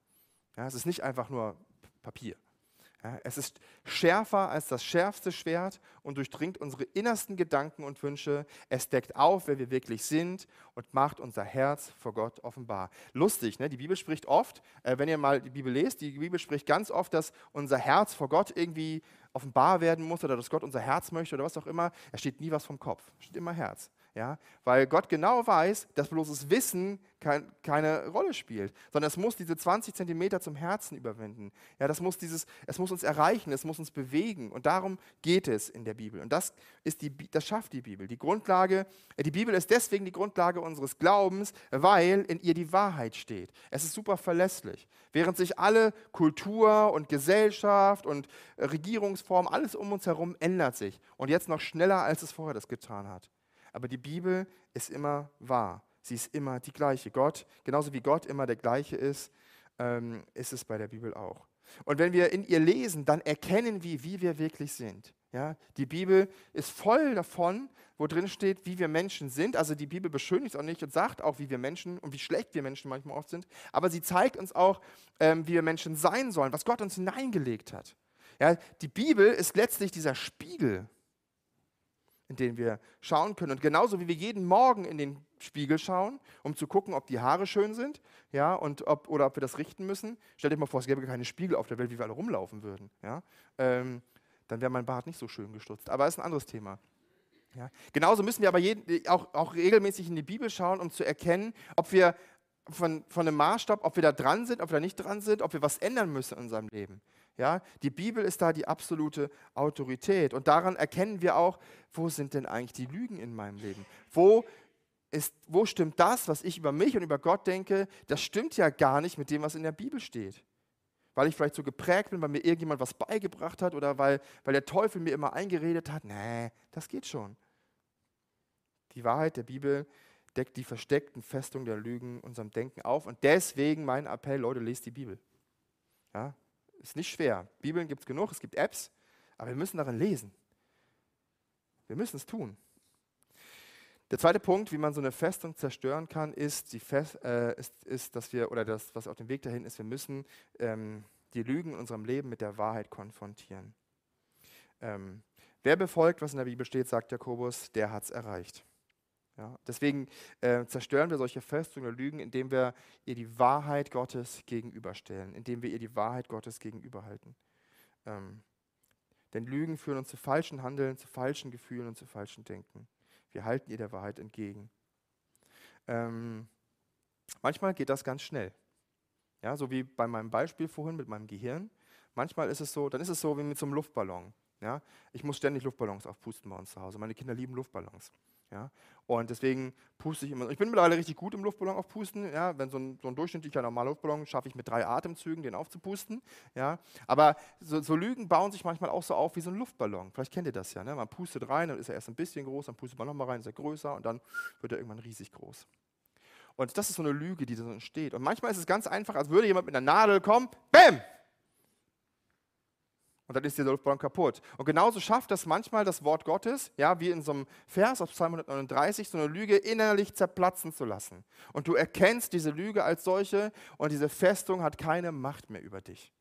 Ja, es ist nicht einfach nur Papier. Es ist schärfer als das schärfste Schwert und durchdringt unsere innersten Gedanken und Wünsche. Es deckt auf, wer wir wirklich sind und macht unser Herz vor Gott offenbar. Lustig, ne? die Bibel spricht oft, äh, wenn ihr mal die Bibel lest, die Bibel spricht ganz oft, dass unser Herz vor Gott irgendwie offenbar werden muss oder dass Gott unser Herz möchte oder was auch immer. Es steht nie was vom Kopf, es steht immer Herz. Ja? Weil Gott genau weiß, dass bloßes Wissen kein, keine Rolle spielt, sondern es muss diese 20 Zentimeter zum Herzen überwinden. Ja, das muss dieses, es muss uns erreichen, es muss uns bewegen. Und darum geht es in der Bibel. Und das, ist die, das schafft die Bibel. Die Grundlage, äh, die Bibel ist deswegen die Grundlage unseres Glaubens, weil in ihr die Wahrheit steht. Es ist super verlässlich. Während sich alle Kultur und Gesellschaft und äh, Regierungsform, alles um uns herum ändert sich. Und jetzt noch schneller, als es vorher das getan hat. Aber die Bibel ist immer wahr. Sie ist immer die gleiche. Gott, genauso wie Gott immer der gleiche ist, ähm, ist es bei der Bibel auch. Und wenn wir in ihr lesen, dann erkennen wir, wie wir wirklich sind. Ja, die Bibel ist voll davon, wo drin steht, wie wir Menschen sind. Also die Bibel beschönigt auch nicht und sagt auch, wie wir Menschen und wie schlecht wir Menschen manchmal oft sind. Aber sie zeigt uns auch, ähm, wie wir Menschen sein sollen, was Gott uns hineingelegt hat. Ja, die Bibel ist letztlich dieser Spiegel in denen wir schauen können. Und genauso wie wir jeden Morgen in den Spiegel schauen, um zu gucken, ob die Haare schön sind, ja, und ob, oder ob wir das richten müssen. Stell dir mal vor, es gäbe keine Spiegel auf der Welt, wie wir alle rumlaufen würden. Ja? Ähm, dann wäre mein Bart nicht so schön gestutzt. Aber das ist ein anderes Thema. Ja? Genauso müssen wir aber jeden, auch, auch regelmäßig in die Bibel schauen, um zu erkennen, ob wir von, von einem Maßstab, ob wir da dran sind, ob wir da nicht dran sind, ob wir was ändern müssen in unserem Leben. Ja, die Bibel ist da die absolute Autorität. Und daran erkennen wir auch, wo sind denn eigentlich die Lügen in meinem Leben? Wo, ist, wo stimmt das, was ich über mich und über Gott denke, das stimmt ja gar nicht mit dem, was in der Bibel steht. Weil ich vielleicht so geprägt bin, weil mir irgendjemand was beigebracht hat oder weil, weil der Teufel mir immer eingeredet hat. Nee, das geht schon. Die Wahrheit der Bibel deckt die versteckten Festungen der Lügen unserem Denken auf. Und deswegen mein Appell, Leute, lest die Bibel. Ja, ist nicht schwer. Bibeln gibt es genug, es gibt Apps, aber wir müssen darin lesen. Wir müssen es tun. Der zweite Punkt, wie man so eine Festung zerstören kann, ist, Fest, äh, ist, ist, dass wir, oder das, was auf dem Weg dahin ist, wir müssen ähm, die Lügen in unserem Leben mit der Wahrheit konfrontieren. Ähm, wer befolgt, was in der Bibel steht, sagt Jakobus, der hat es erreicht. Ja, deswegen äh, zerstören wir solche Festungen oder Lügen, indem wir ihr die Wahrheit Gottes gegenüberstellen, indem wir ihr die Wahrheit Gottes gegenüberhalten. Ähm, denn Lügen führen uns zu falschen Handeln, zu falschen Gefühlen und zu falschen Denken. Wir halten ihr der Wahrheit entgegen. Ähm, manchmal geht das ganz schnell. Ja, so wie bei meinem Beispiel vorhin mit meinem Gehirn. Manchmal ist es so, dann ist es so wie mit so einem Luftballon. Ja? Ich muss ständig Luftballons aufpusten bei uns zu Hause. Meine Kinder lieben Luftballons. Ja? Und deswegen puste ich immer. Ich bin mittlerweile richtig gut im Luftballon aufpusten. Ja? Wenn so ein, so ein durchschnittlicher normaler Luftballon schaffe ich mit drei Atemzügen, den aufzupusten. Ja? Aber so, so, Lügen bauen sich manchmal auch so auf wie so ein Luftballon. Vielleicht kennt ihr das ja. Ne? Man pustet rein, dann ist er erst ein bisschen groß, dann pustet man nochmal rein, ist er größer und dann wird er irgendwann riesig groß. Und das ist so eine Lüge, die so entsteht. Und manchmal ist es ganz einfach, als würde jemand mit einer Nadel kommen, BÄM! Und dann ist dieser Luftballon kaputt. Und genauso schafft das manchmal das Wort Gottes, ja, wie in so einem Vers aus Psalm 139, so eine Lüge innerlich zerplatzen zu lassen. Und du erkennst diese Lüge als solche und diese Festung hat keine Macht mehr über dich.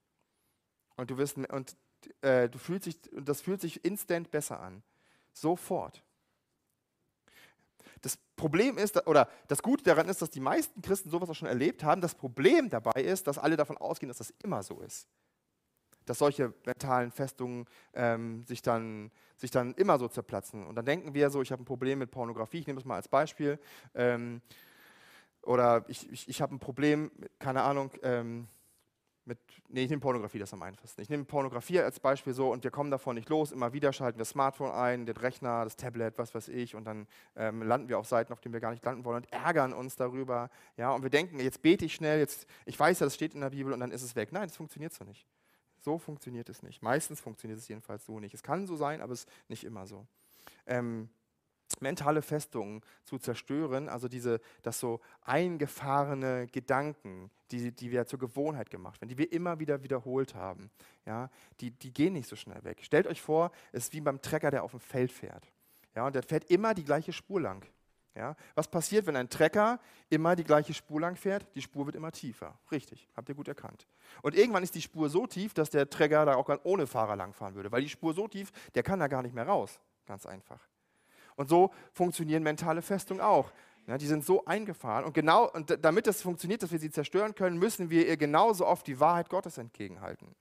Und du wirst und äh, du fühlst dich, das fühlt sich instant besser an. Sofort. Das Problem ist, oder das Gute daran ist, dass die meisten Christen sowas auch schon erlebt haben. Das Problem dabei ist, dass alle davon ausgehen, dass das immer so ist dass solche mentalen Festungen ähm, sich, dann, sich dann immer so zerplatzen. Und dann denken wir so, ich habe ein Problem mit Pornografie, ich nehme das mal als Beispiel. Ähm, oder ich, ich, ich habe ein Problem, keine Ahnung, ähm, mit, nee, ich nehme Pornografie, das am einfachsten. Ich nehme Pornografie als Beispiel so und wir kommen davon nicht los. Immer wieder schalten wir das Smartphone ein, den Rechner, das Tablet, was weiß ich, und dann ähm, landen wir auf Seiten, auf denen wir gar nicht landen wollen und ärgern uns darüber. Ja, und wir denken, jetzt bete ich schnell, jetzt, ich weiß ja, das steht in der Bibel und dann ist es weg. Nein, das funktioniert so nicht. So funktioniert es nicht. Meistens funktioniert es jedenfalls so nicht. Es kann so sein, aber es ist nicht immer so. Ähm, mentale Festungen zu zerstören, also diese, das so eingefahrene Gedanken, die, die wir zur Gewohnheit gemacht werden, die wir immer wieder wiederholt haben, ja, die, die gehen nicht so schnell weg. Stellt euch vor, es ist wie beim Trecker, der auf dem Feld fährt. Ja, und der fährt immer die gleiche Spur lang. Ja? Was passiert, wenn ein Trecker immer die gleiche Spur lang fährt? Die Spur wird immer tiefer. Richtig, habt ihr gut erkannt. Und irgendwann ist die Spur so tief, dass der Trecker da auch ohne Fahrer langfahren würde, weil die Spur so tief, der kann da gar nicht mehr raus. Ganz einfach. Und so funktionieren mentale Festungen auch. Ja, die sind so eingefahren und genau und damit das funktioniert, dass wir sie zerstören können, müssen wir ihr genauso oft die Wahrheit Gottes entgegenhalten.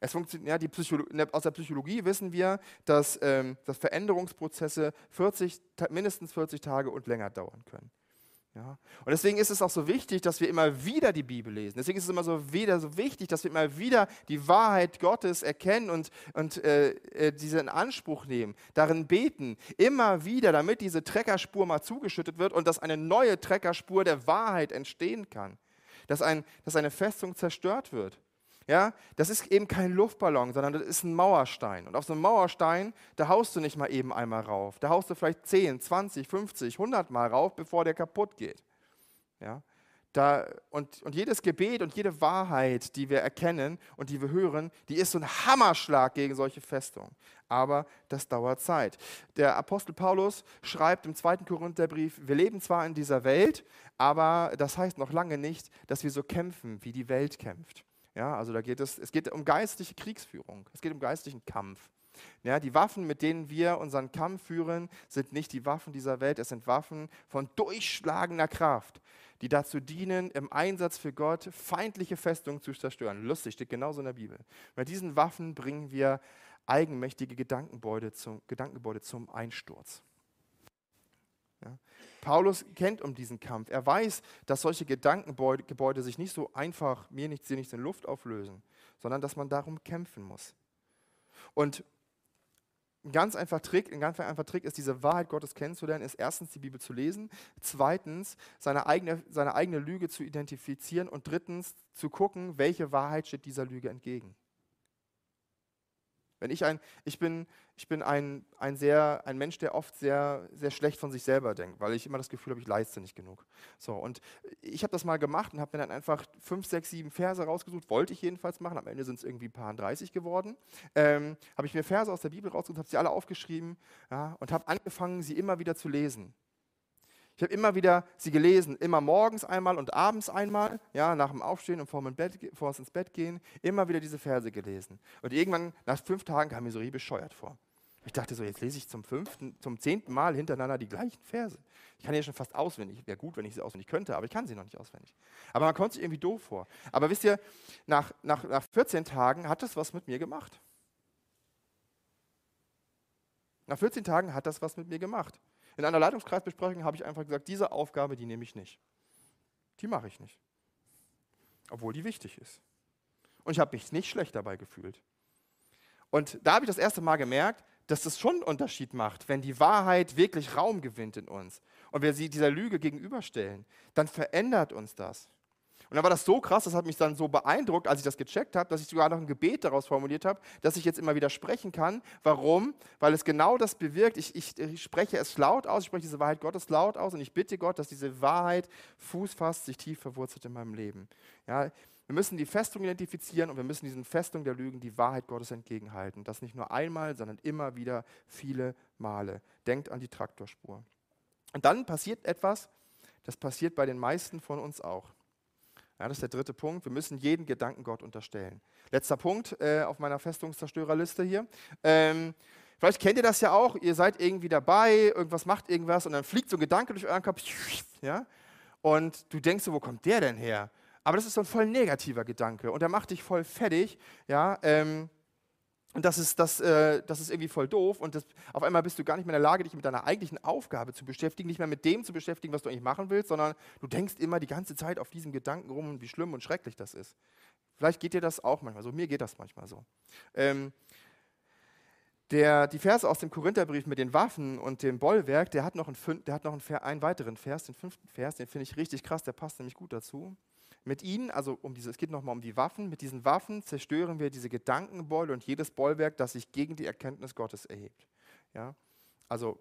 Es funktioniert, ja, aus der Psychologie wissen wir, dass, ähm, dass Veränderungsprozesse 40, mindestens 40 Tage und länger dauern können. Ja? Und deswegen ist es auch so wichtig, dass wir immer wieder die Bibel lesen. Deswegen ist es immer so wieder so wichtig, dass wir immer wieder die Wahrheit Gottes erkennen und, und äh, äh, diese in Anspruch nehmen, darin beten, immer wieder, damit diese Treckerspur mal zugeschüttet wird und dass eine neue Treckerspur der Wahrheit entstehen kann. Dass, ein, dass eine Festung zerstört wird. Ja, das ist eben kein Luftballon, sondern das ist ein Mauerstein. Und auf so einem Mauerstein, da haust du nicht mal eben einmal rauf. Da haust du vielleicht 10, 20, 50, 100 Mal rauf, bevor der kaputt geht. Ja, da, und, und jedes Gebet und jede Wahrheit, die wir erkennen und die wir hören, die ist so ein Hammerschlag gegen solche Festungen. Aber das dauert Zeit. Der Apostel Paulus schreibt im zweiten Korintherbrief, wir leben zwar in dieser Welt, aber das heißt noch lange nicht, dass wir so kämpfen, wie die Welt kämpft. Ja, also da geht es, es geht um geistliche Kriegsführung, es geht um geistlichen Kampf. Ja, die Waffen, mit denen wir unseren Kampf führen, sind nicht die Waffen dieser Welt, es sind Waffen von durchschlagender Kraft, die dazu dienen, im Einsatz für Gott feindliche Festungen zu zerstören. Lustig, steht genauso in der Bibel. Mit diesen Waffen bringen wir eigenmächtige Gedankengebäude zum, Gedankengebäude zum Einsturz. Ja. Paulus kennt um diesen Kampf. Er weiß, dass solche Gedankengebäude sich nicht so einfach, mir nichts, dir nichts in Luft auflösen, sondern dass man darum kämpfen muss. Und ein ganz einfacher Trick, ein ganz einfacher Trick ist, diese Wahrheit Gottes kennenzulernen, ist erstens die Bibel zu lesen, zweitens seine eigene, seine eigene Lüge zu identifizieren und drittens zu gucken, welche Wahrheit steht dieser Lüge entgegen. Wenn ich ein, ich bin, ich bin ein, ein, sehr, ein Mensch, der oft sehr, sehr schlecht von sich selber denkt, weil ich immer das Gefühl habe, ich leiste nicht genug. So, und ich habe das mal gemacht und habe mir dann einfach fünf, sechs, sieben Verse rausgesucht, wollte ich jedenfalls machen, am Ende sind es irgendwie ein paar 30 geworden. Ähm, habe ich mir Verse aus der Bibel rausgesucht, habe sie alle aufgeschrieben ja, und habe angefangen, sie immer wieder zu lesen. Ich habe immer wieder sie gelesen, immer morgens einmal und abends einmal, ja, nach dem Aufstehen und vor, uns ins Bett gehen, immer wieder diese Verse gelesen. Und irgendwann, nach fünf Tagen, kam mir so wie bescheuert vor. Ich dachte so, jetzt lese ich zum fünften, zum zehnten Mal hintereinander die gleichen Verse. Ich kann ja schon fast auswendig. Wäre gut, wenn ich sie auswendig könnte, aber ich kann sie noch nicht auswendig. Aber man kommt sich irgendwie doof vor. Aber wisst ihr, nach, nach, nach 14 Tagen hat das was mit mir gemacht. Nach 14 Tagen hat das was mit mir gemacht. In einer Leitungskreisbesprechung habe ich einfach gesagt, diese Aufgabe, die nehme ich nicht. Die mache ich nicht. Obwohl die wichtig ist. Und ich habe mich nicht schlecht dabei gefühlt. Und da habe ich das erste Mal gemerkt, dass das schon einen Unterschied macht, wenn die Wahrheit wirklich Raum gewinnt in uns und wir sie dieser Lüge gegenüberstellen, dann verändert uns das. Und dann war das so krass, das hat mich dann so beeindruckt, als ich das gecheckt habe, dass ich sogar noch ein Gebet daraus formuliert habe, dass ich jetzt immer wieder sprechen kann. Warum? Weil es genau das bewirkt. Ich, ich, ich spreche es laut aus, ich spreche diese Wahrheit Gottes laut aus und ich bitte Gott, dass diese Wahrheit Fuß fasst, sich tief verwurzelt in meinem Leben. Ja, wir müssen die Festung identifizieren und wir müssen diesen Festung der Lügen die Wahrheit Gottes entgegenhalten. Das nicht nur einmal, sondern immer wieder viele Male. Denkt an die Traktorspur. Und dann passiert etwas, das passiert bei den meisten von uns auch. Ja, das ist der dritte Punkt. Wir müssen jeden Gedanken Gott unterstellen. Letzter Punkt äh, auf meiner Festungszerstörerliste hier. Ähm, vielleicht kennt ihr das ja auch. Ihr seid irgendwie dabei, irgendwas macht irgendwas und dann fliegt so ein Gedanke durch euren Kopf. Ja? Und du denkst so, wo kommt der denn her? Aber das ist so ein voll negativer Gedanke und der macht dich voll fertig. Ja? Ähm, und das ist, das, äh, das ist irgendwie voll doof. Und das, auf einmal bist du gar nicht mehr in der Lage, dich mit deiner eigentlichen Aufgabe zu beschäftigen, nicht mehr mit dem zu beschäftigen, was du eigentlich machen willst, sondern du denkst immer die ganze Zeit auf diesen Gedanken rum wie schlimm und schrecklich das ist. Vielleicht geht dir das auch manchmal so. Mir geht das manchmal so. Ähm, der, die Verse aus dem Korintherbrief mit den Waffen und dem Bollwerk, der hat noch, einen, der hat noch einen, einen weiteren Vers, den fünften Vers, den finde ich richtig krass, der passt nämlich gut dazu. Mit ihnen, also um diese, es geht nochmal um die Waffen, mit diesen Waffen zerstören wir diese Gedankenbeule und jedes Bollwerk, das sich gegen die Erkenntnis Gottes erhebt. Ja? Also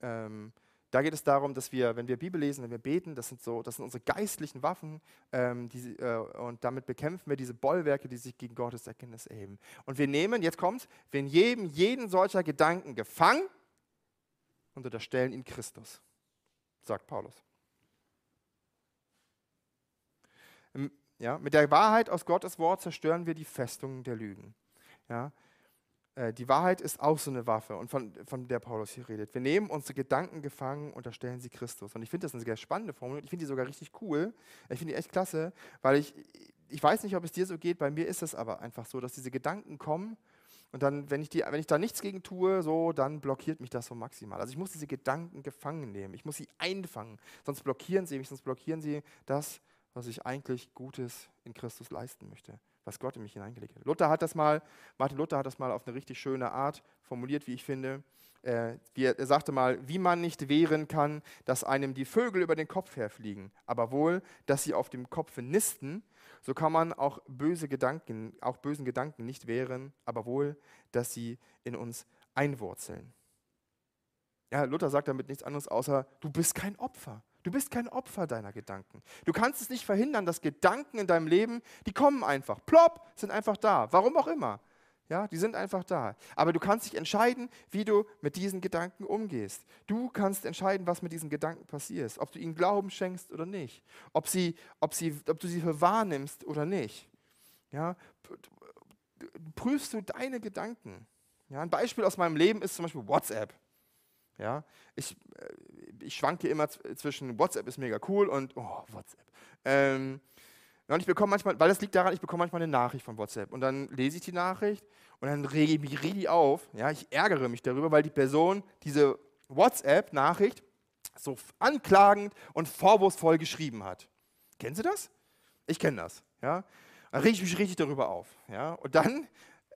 ähm, da geht es darum, dass wir, wenn wir Bibel lesen, wenn wir beten, das sind, so, das sind unsere geistlichen Waffen ähm, die, äh, und damit bekämpfen wir diese Bollwerke, die sich gegen Gottes Erkenntnis erheben. Und wir nehmen, jetzt kommt, wir nehmen jeden solcher Gedanken gefangen und unterstellen ihn Christus, sagt Paulus. Ja, mit der Wahrheit aus Gottes Wort zerstören wir die Festungen der Lügen. Ja, äh, die Wahrheit ist auch so eine Waffe, und von, von der Paulus hier redet. Wir nehmen unsere Gedanken gefangen und erstellen sie Christus. Und ich finde das eine sehr spannende Formel. Ich finde die sogar richtig cool. Ich finde die echt klasse, weil ich, ich weiß nicht, ob es dir so geht. Bei mir ist es aber einfach so, dass diese Gedanken kommen und dann, wenn ich, die, wenn ich da nichts gegen tue, so, dann blockiert mich das so maximal. Also ich muss diese Gedanken gefangen nehmen. Ich muss sie einfangen. Sonst blockieren sie mich, sonst blockieren sie das, was ich eigentlich Gutes in Christus leisten möchte, was Gott in mich hineingelegt hat. Luther hat das mal, Martin Luther hat das mal auf eine richtig schöne Art formuliert, wie ich finde. Äh, er sagte mal, wie man nicht wehren kann, dass einem die Vögel über den Kopf herfliegen, aber wohl, dass sie auf dem Kopf nisten, so kann man auch böse Gedanken, auch bösen Gedanken nicht wehren, aber wohl, dass sie in uns einwurzeln. Ja, Luther sagt damit nichts anderes außer, du bist kein Opfer. Du bist kein Opfer deiner Gedanken. Du kannst es nicht verhindern, dass Gedanken in deinem Leben, die kommen einfach. Plopp, sind einfach da. Warum auch immer. Ja, die sind einfach da. Aber du kannst dich entscheiden, wie du mit diesen Gedanken umgehst. Du kannst entscheiden, was mit diesen Gedanken passiert. Ob du ihnen Glauben schenkst oder nicht. Ob, sie, ob, sie, ob du sie für wahrnimmst oder nicht. Ja, prüfst du deine Gedanken. Ja, ein Beispiel aus meinem Leben ist zum Beispiel WhatsApp. Ja, ich, äh, ich schwanke immer zwischen WhatsApp ist mega cool und oh, WhatsApp. Ähm, und ich bekomme manchmal, weil das liegt daran, ich bekomme manchmal eine Nachricht von WhatsApp und dann lese ich die Nachricht und dann rege ich mich richtig auf. Ja, ich ärgere mich darüber, weil die Person diese WhatsApp-Nachricht so anklagend und vorwurfsvoll geschrieben hat. Kennen Sie das? Ich kenne das. Ja? Dann rege ich mich richtig darüber auf. Ja? Und dann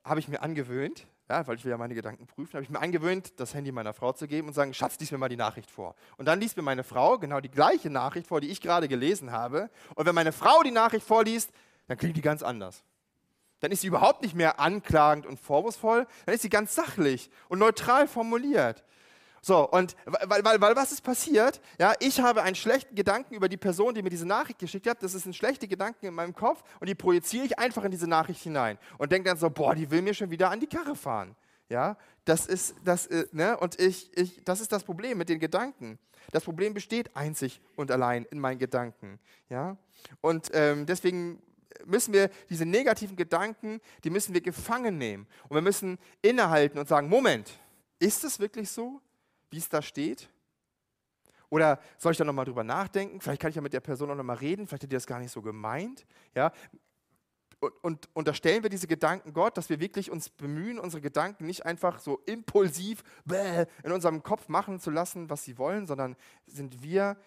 habe ich mir angewöhnt, ja, weil ich will ja meine Gedanken prüfen, habe ich mir angewöhnt, das Handy meiner Frau zu geben und sagen, Schatz, lies mir mal die Nachricht vor. Und dann liest mir meine Frau genau die gleiche Nachricht vor, die ich gerade gelesen habe. Und wenn meine Frau die Nachricht vorliest, dann klingt die ganz anders. Dann ist sie überhaupt nicht mehr anklagend und vorwurfsvoll, dann ist sie ganz sachlich und neutral formuliert. So, und weil, weil, weil was ist passiert? Ja, ich habe einen schlechten Gedanken über die Person, die mir diese Nachricht geschickt hat. Das ist ein schlechter Gedanken in meinem Kopf und die projiziere ich einfach in diese Nachricht hinein und denke dann so, boah, die will mir schon wieder an die Karre fahren. Ja, das ist das, äh, ne? Und ich, ich, das ist das Problem mit den Gedanken. Das Problem besteht einzig und allein in meinen Gedanken. Ja, und ähm, deswegen müssen wir diese negativen Gedanken, die müssen wir gefangen nehmen. Und wir müssen innehalten und sagen, Moment, ist es wirklich so? Wie es da steht? Oder soll ich da nochmal drüber nachdenken? Vielleicht kann ich ja mit der Person auch nochmal reden, vielleicht hat die das gar nicht so gemeint. Ja? Und, und unterstellen wir diese Gedanken Gott, dass wir wirklich uns bemühen, unsere Gedanken nicht einfach so impulsiv in unserem Kopf machen zu lassen, was sie wollen, sondern sind wir,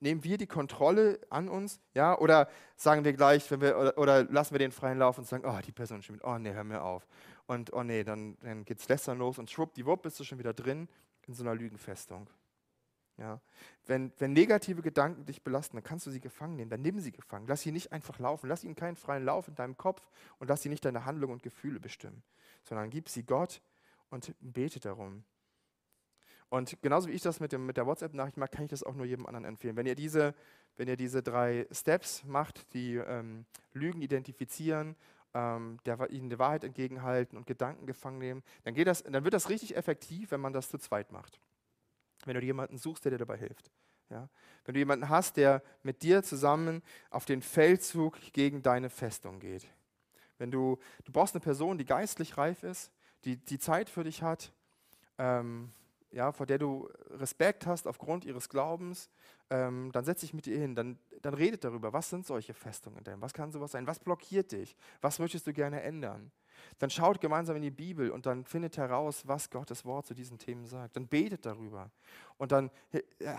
nehmen wir die Kontrolle an uns? Ja? Oder sagen wir gleich, wenn wir, oder, oder lassen wir den freien Lauf und sagen, oh, die Person stimmt, oh nee, hör mir auf. Und oh nee, dann, dann geht's lästern los und schwuppdiwupp bist du schon wieder drin in so einer Lügenfestung. Ja. Wenn, wenn negative Gedanken dich belasten, dann kannst du sie gefangen nehmen, dann nimm sie gefangen. Lass sie nicht einfach laufen, lass ihnen keinen freien Lauf in deinem Kopf und lass sie nicht deine Handlungen und Gefühle bestimmen, sondern gib sie Gott und bete darum. Und genauso wie ich das mit, dem, mit der WhatsApp-Nachricht mache, kann ich das auch nur jedem anderen empfehlen. Wenn ihr diese, wenn ihr diese drei Steps macht, die ähm, Lügen identifizieren, ähm, der, ihnen die Wahrheit entgegenhalten und Gedanken gefangen nehmen, dann, geht das, dann wird das richtig effektiv, wenn man das zu zweit macht. Wenn du jemanden suchst, der dir dabei hilft. Ja? Wenn du jemanden hast, der mit dir zusammen auf den Feldzug gegen deine Festung geht. Wenn du, du brauchst eine Person, die geistlich reif ist, die, die Zeit für dich hat, ähm, ja, vor der du Respekt hast aufgrund ihres Glaubens, ähm, dann setz dich mit ihr hin, dann, dann redet darüber, was sind solche Festungen deinem, was kann sowas sein, was blockiert dich, was möchtest du gerne ändern. Dann schaut gemeinsam in die Bibel und dann findet heraus, was Gottes Wort zu diesen Themen sagt. Dann betet darüber und dann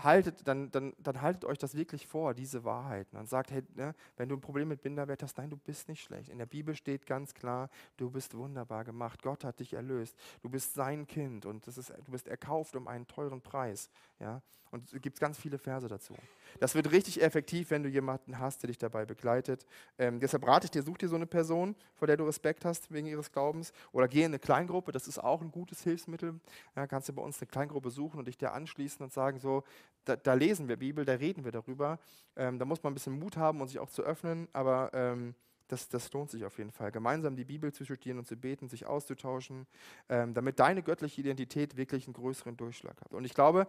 haltet, dann, dann, dann haltet euch das wirklich vor, diese Wahrheiten. Dann sagt, hey, ne, wenn du ein Problem mit Binderwert hast, nein, du bist nicht schlecht. In der Bibel steht ganz klar, du bist wunderbar gemacht. Gott hat dich erlöst. Du bist sein Kind und das ist, du bist erkauft um einen teuren Preis. Ja? Und es gibt ganz viele Verse dazu. Das wird richtig effektiv, wenn du jemanden hast, der dich dabei begleitet. Ähm, deshalb rate ich dir, such dir so eine Person, vor der du Respekt hast wegen ihres Glaubens. Oder geh in eine Kleingruppe, das ist auch ein gutes Hilfsmittel. Ja, kannst du bei uns eine Kleingruppe suchen und dich da anschließen und sagen, so, da, da lesen wir Bibel, da reden wir darüber. Ähm, da muss man ein bisschen Mut haben und sich auch zu öffnen, aber ähm, das, das, lohnt sich auf jeden Fall. Gemeinsam die Bibel zu studieren und zu beten, sich auszutauschen, ähm, damit deine göttliche Identität wirklich einen größeren Durchschlag hat. Und ich glaube,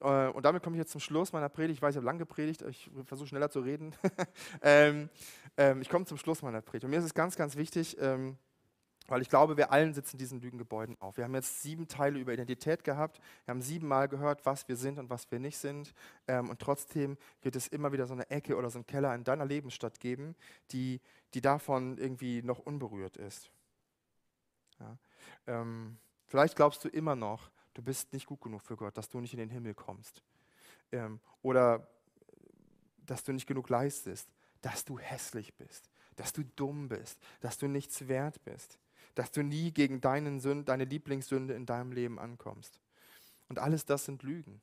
äh, und damit komme ich jetzt zum Schluss meiner Predigt. Ich weiß, ich habe lange gepredigt, ich versuche schneller zu reden. ähm, ähm, ich komme zum Schluss meiner Predigt. Und mir ist es ganz, ganz wichtig, ähm, weil ich glaube, wir allen sitzen in diesen Lügengebäuden auf. Wir haben jetzt sieben Teile über Identität gehabt. Wir haben siebenmal gehört, was wir sind und was wir nicht sind. Ähm, und trotzdem wird es immer wieder so eine Ecke oder so einen Keller in deiner Lebensstadt geben, die, die davon irgendwie noch unberührt ist. Ja. Ähm, vielleicht glaubst du immer noch, du bist nicht gut genug für Gott, dass du nicht in den Himmel kommst. Ähm, oder dass du nicht genug leistest, dass du hässlich bist, dass du dumm bist, dass du nichts wert bist, dass du nie gegen deinen Sünd, deine Lieblingssünde in deinem Leben ankommst. Und alles das sind Lügen.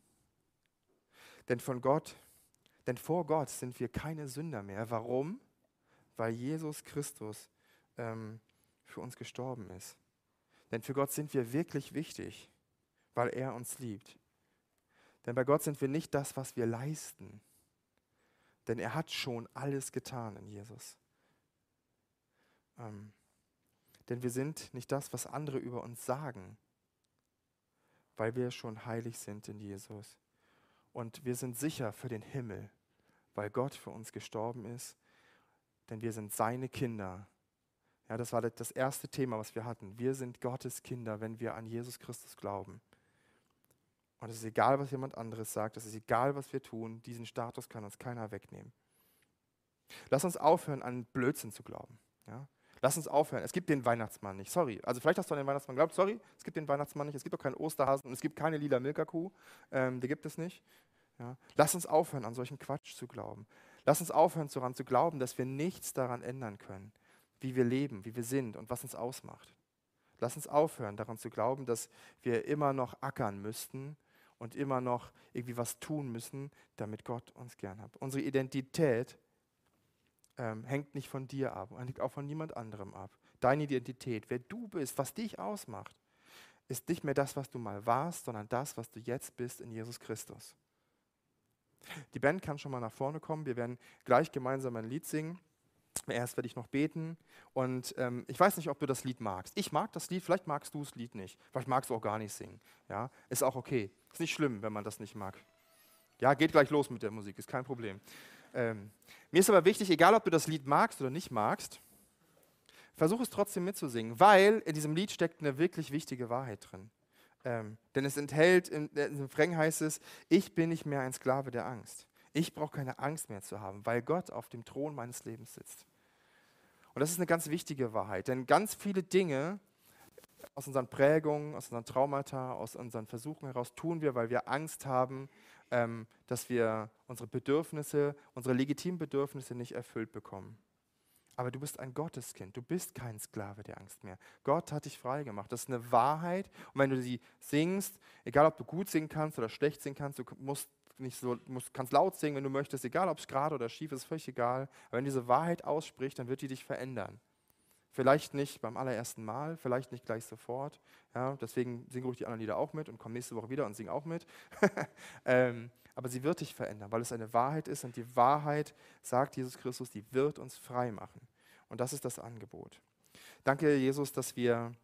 Denn von Gott, denn vor Gott sind wir keine Sünder mehr. Warum? Weil Jesus Christus ähm, für uns gestorben ist. Denn für Gott sind wir wirklich wichtig weil er uns liebt. Denn bei Gott sind wir nicht das, was wir leisten. Denn er hat schon alles getan in Jesus. Ähm, denn wir sind nicht das, was andere über uns sagen, weil wir schon heilig sind in Jesus. Und wir sind sicher für den Himmel, weil Gott für uns gestorben ist. Denn wir sind seine Kinder. Ja, das war das erste Thema, was wir hatten. Wir sind Gottes Kinder, wenn wir an Jesus Christus glauben. Und es ist egal, was jemand anderes sagt, es ist egal, was wir tun, diesen Status kann uns keiner wegnehmen. Lass uns aufhören, an Blödsinn zu glauben. Ja? Lass uns aufhören. Es gibt den Weihnachtsmann nicht. Sorry. Also vielleicht hast du an den Weihnachtsmann geglaubt. Sorry, es gibt den Weihnachtsmann nicht. Es gibt auch keinen Osterhasen und es gibt keine lila Milka-Kuh. Ähm, die gibt es nicht. Ja? Lass uns aufhören, an solchen Quatsch zu glauben. Lass uns aufhören, daran zu glauben, dass wir nichts daran ändern können, wie wir leben, wie wir sind und was uns ausmacht. Lass uns aufhören, daran zu glauben, dass wir immer noch ackern müssten und immer noch irgendwie was tun müssen, damit Gott uns gern hat. Unsere Identität ähm, hängt nicht von dir ab, hängt auch von niemand anderem ab. Deine Identität, wer du bist, was dich ausmacht, ist nicht mehr das, was du mal warst, sondern das, was du jetzt bist in Jesus Christus. Die Band kann schon mal nach vorne kommen. Wir werden gleich gemeinsam ein Lied singen. Erst werde ich noch beten. Und ähm, ich weiß nicht, ob du das Lied magst. Ich mag das Lied, vielleicht magst du das Lied nicht. Vielleicht magst du auch gar nicht singen. Ja? Ist auch okay. Ist nicht schlimm, wenn man das nicht mag. Ja, geht gleich los mit der Musik, ist kein Problem. Ähm, mir ist aber wichtig, egal ob du das Lied magst oder nicht magst, versuch es trotzdem mitzusingen, weil in diesem Lied steckt eine wirklich wichtige Wahrheit drin. Ähm, denn es enthält, in, dem Freng heißt es, ich bin nicht mehr ein Sklave der Angst. Ich brauche keine Angst mehr zu haben, weil Gott auf dem Thron meines Lebens sitzt. Und das ist eine ganz wichtige Wahrheit, denn ganz viele Dinge aus unseren Prägungen, aus unseren Traumata, aus unseren Versuchen heraus tun wir, weil wir Angst haben, ähm, dass wir unsere Bedürfnisse, unsere legitimen Bedürfnisse nicht erfüllt bekommen. Aber du bist ein Gotteskind, du bist kein Sklave der Angst mehr. Gott hat dich frei gemacht. Das ist eine Wahrheit. Und wenn du sie singst, egal ob du gut singen kannst oder schlecht singen kannst, du musst nicht so, musst, kannst laut singen, wenn du möchtest, egal ob es gerade oder schief ist, völlig egal. Aber wenn diese Wahrheit ausspricht, dann wird die dich verändern. Vielleicht nicht beim allerersten Mal, vielleicht nicht gleich sofort. Ja, deswegen singe ruhig die anderen Lieder auch mit und komm nächste Woche wieder und sing auch mit. ähm, aber sie wird dich verändern, weil es eine Wahrheit ist und die Wahrheit, sagt Jesus Christus, die wird uns frei machen. Und das ist das Angebot. Danke, Jesus, dass wir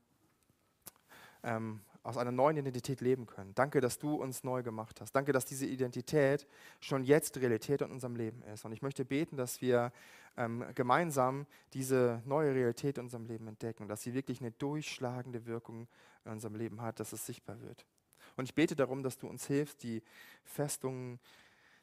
ähm, aus einer neuen Identität leben können. Danke, dass du uns neu gemacht hast. Danke, dass diese Identität schon jetzt Realität in unserem Leben ist. Und ich möchte beten, dass wir ähm, gemeinsam diese neue Realität in unserem Leben entdecken, dass sie wirklich eine durchschlagende Wirkung in unserem Leben hat, dass es sichtbar wird. Und ich bete darum, dass du uns hilfst, die Festungen,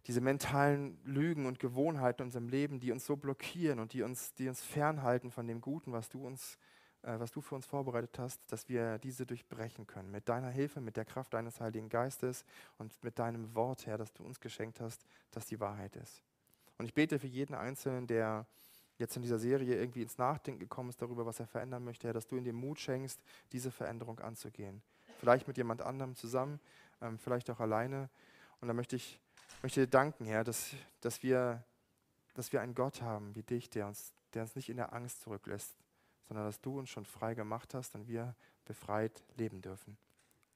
diese mentalen Lügen und Gewohnheiten in unserem Leben, die uns so blockieren und die uns, die uns fernhalten von dem Guten, was du uns was du für uns vorbereitet hast, dass wir diese durchbrechen können. Mit deiner Hilfe, mit der Kraft deines Heiligen Geistes und mit deinem Wort, Herr, das du uns geschenkt hast, dass die Wahrheit ist. Und ich bete für jeden Einzelnen, der jetzt in dieser Serie irgendwie ins Nachdenken gekommen ist darüber, was er verändern möchte, Herr, dass du ihm den Mut schenkst, diese Veränderung anzugehen. Vielleicht mit jemand anderem zusammen, ähm, vielleicht auch alleine. Und da möchte ich möchte dir danken, Herr, dass, dass, wir, dass wir einen Gott haben wie dich, der uns, der uns nicht in der Angst zurücklässt, sondern dass du uns schon frei gemacht hast und wir befreit leben dürfen.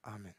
Amen.